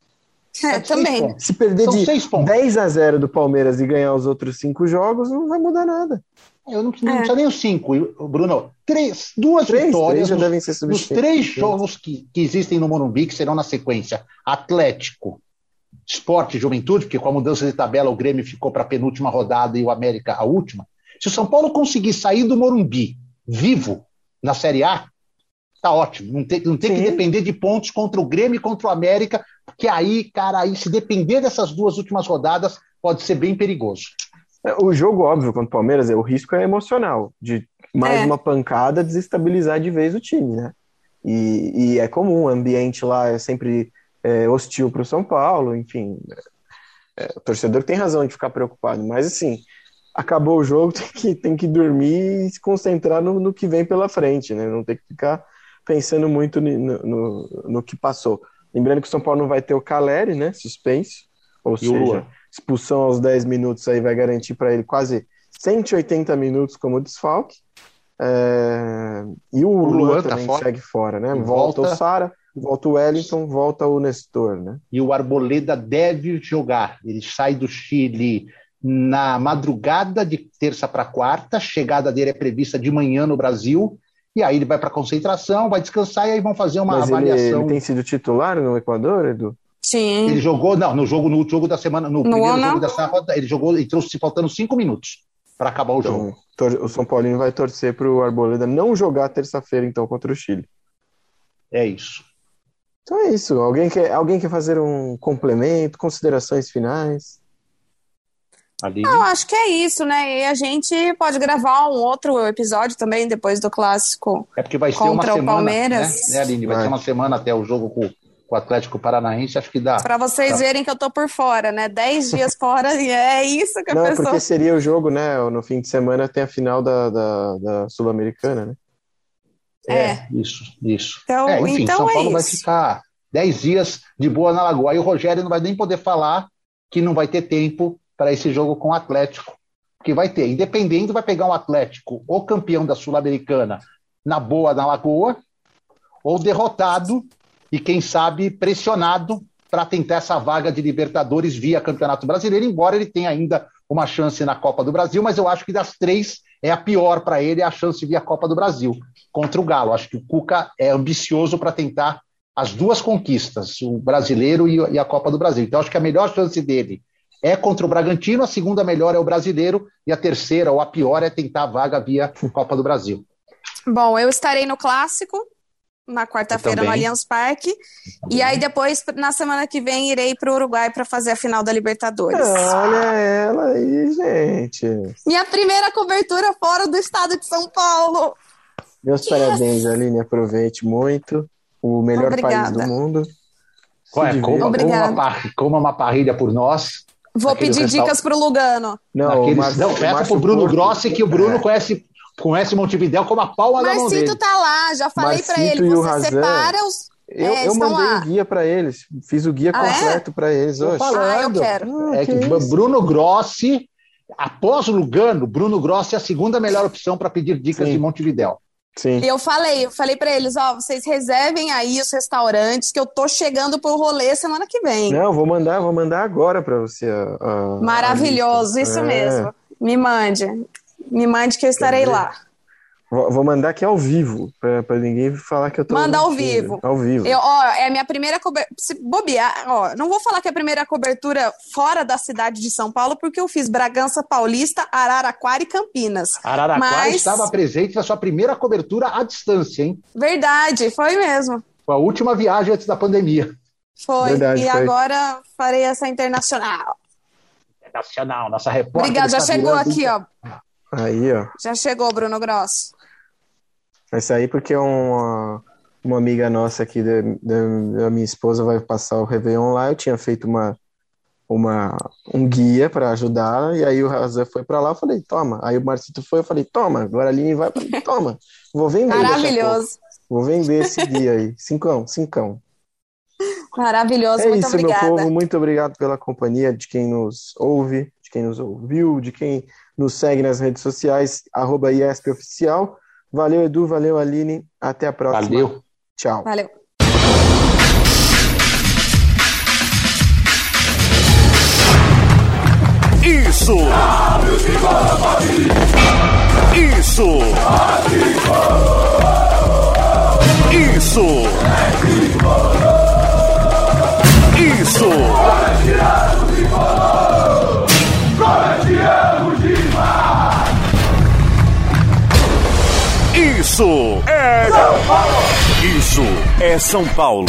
É, também. Se perder São de 10 a 0 do Palmeiras e ganhar os outros cinco jogos, não vai mudar nada. Eu não, não é. precisa nem os cinco, Bruno. Três, duas três, vitórias três devem ser nos três jogos que, que existem no Morumbi, que serão na sequência: Atlético, Esporte e Juventude, porque com a mudança de tabela o Grêmio ficou para a penúltima rodada e o América a última. Se o São Paulo conseguir sair do Morumbi vivo na Série A, tá ótimo. Não tem, não tem que depender de pontos contra o Grêmio e contra o América, porque aí, cara, aí se depender dessas duas últimas rodadas, pode ser bem perigoso. É, o jogo, óbvio, contra o Palmeiras, é, o risco é emocional, de mais é. uma pancada desestabilizar de vez o time, né? E, e é comum, o ambiente lá é sempre é, hostil para o São Paulo, enfim. É, o torcedor tem razão de ficar preocupado, mas assim, acabou o jogo, tem que, tem que dormir e se concentrar no, no que vem pela frente, né? Não tem que ficar pensando muito no, no, no que passou. Lembrando que o São Paulo não vai ter o Caleri, né? Suspenso. Ou e seja, expulsão aos 10 minutos aí vai garantir para ele quase 180 minutos como desfalque. É... E o, o Luan, Luan tá também fora. segue fora, né? Volta, volta o Sara. volta o Wellington, volta o Nestor, né? E o Arboleda deve jogar. Ele sai do Chile na madrugada de terça para quarta, chegada dele é prevista de manhã no Brasil, e aí ele vai para concentração, vai descansar e aí vão fazer uma Mas avaliação. Ele, ele tem sido titular no Equador, Edu? Sim. Ele jogou, não, no jogo, no jogo da semana, no, no primeiro não. jogo dessa roda, ele jogou, entrou se faltando cinco minutos para acabar o então, jogo. O São Paulino vai torcer para o Arboleda não jogar terça-feira, então, contra o Chile. É isso. Então é isso. Alguém quer, alguém quer fazer um complemento, considerações finais? Não, acho que é isso, né? E a gente pode gravar um outro episódio também depois do clássico. É porque vai ser uma semana, o Palmeiras. Né, né Aline? Vai, vai ser uma semana até o jogo com, com o Atlético Paranaense, acho que dá. Para vocês dá. verem que eu tô por fora, né? Dez dias fora e é isso que a Não, pessoa... é porque seria o jogo, né? No fim de semana tem a final da, da, da Sul-Americana, né? É, é, isso, isso. Então, é, enfim, então São é Paulo isso. vai ficar dez dias de boa na Lagoa. Aí o Rogério não vai nem poder falar que não vai ter tempo para esse jogo com o Atlético. Porque vai ter, independente, vai pegar um Atlético ou campeão da Sul-Americana na boa na Lagoa, ou derrotado e, quem sabe, pressionado para tentar essa vaga de Libertadores via Campeonato Brasileiro, embora ele tenha ainda uma chance na Copa do Brasil, mas eu acho que das três é a pior para ele a chance via Copa do Brasil contra o Galo. Acho que o Cuca é ambicioso para tentar as duas conquistas, o brasileiro e a Copa do Brasil. Então, acho que a melhor chance dele é contra o Bragantino, a segunda melhor é o brasileiro, e a terceira, ou a pior, é tentar a vaga via Copa do Brasil. Bom, eu estarei no clássico, na quarta-feira no Allianz Parque. E aí depois, na semana que vem, irei para o Uruguai para fazer a final da Libertadores. Olha ela aí, gente. Minha primeira cobertura fora do estado de São Paulo. Meus yes. parabéns, Aline. Aproveite muito. O melhor Obrigada. país do mundo. Ué, coma, uma, coma uma parrilha por nós. Vou pedir dicas para o Lugano. Não, Naqueles, Mar... não peça para o Bruno Porto. Grossi, que o Bruno é. conhece, conhece Montevidéu como a palma Marcito da mão dele. Tá lá, já falei para ele. Você Razan, separa os. Eu, é, eu mandei lá. o guia para eles, fiz o guia ah, completo é? para eles hoje. Falando, ah, eu quero. É que, que Bruno Grossi, após o Lugano, Bruno Grossi é a segunda melhor opção para pedir dicas Sim. de Montevidéu. Sim. E eu falei, eu falei para eles, ó, vocês reservem aí os restaurantes que eu tô chegando pro rolê semana que vem. Não, vou mandar, vou mandar agora para você. A, a, Maravilhoso, a isso é. mesmo. Me mande, me mande que eu estarei lá. Vou mandar aqui ao vivo, para ninguém falar que eu tô. Manda ao vivo. Ao vivo. Eu, ó, é a minha primeira cobertura. Se bobear, ó, não vou falar que é a primeira cobertura fora da cidade de São Paulo, porque eu fiz Bragança Paulista, Araraquara e Campinas. Araraquara Mas... estava presente na sua primeira cobertura à distância, hein? Verdade, foi mesmo. Foi a última viagem antes da pandemia. Foi. Verdade, e foi. agora farei essa internacional. Internacional, nossa repórter. Obrigada, já chegou aqui, ó. Aí, ó. Já chegou, Bruno Gross. Vai sair porque uma, uma amiga nossa aqui da, da, da, minha esposa vai passar o Réveillon lá. Eu tinha feito uma, uma, um guia para ajudá-la, e aí o Razan foi para lá. Eu falei, toma. Aí o Marcito foi, eu falei, toma. Agora a Aline vai, falei, toma. Vou vender. Maravilhoso. Vou vender esse guia aí. Cincão, cincão. Maravilhoso, é muito isso, obrigada. meu povo. Muito obrigado pela companhia de quem nos ouve, quem nos ouviu, de quem nos segue nas redes sociais, arroba IESP Oficial. Valeu, Edu. Valeu, Aline. Até a próxima. Valeu. Tchau. Valeu. Isso! Isso! Isso! Isso! Isso é São Paulo! Isso é São Paulo!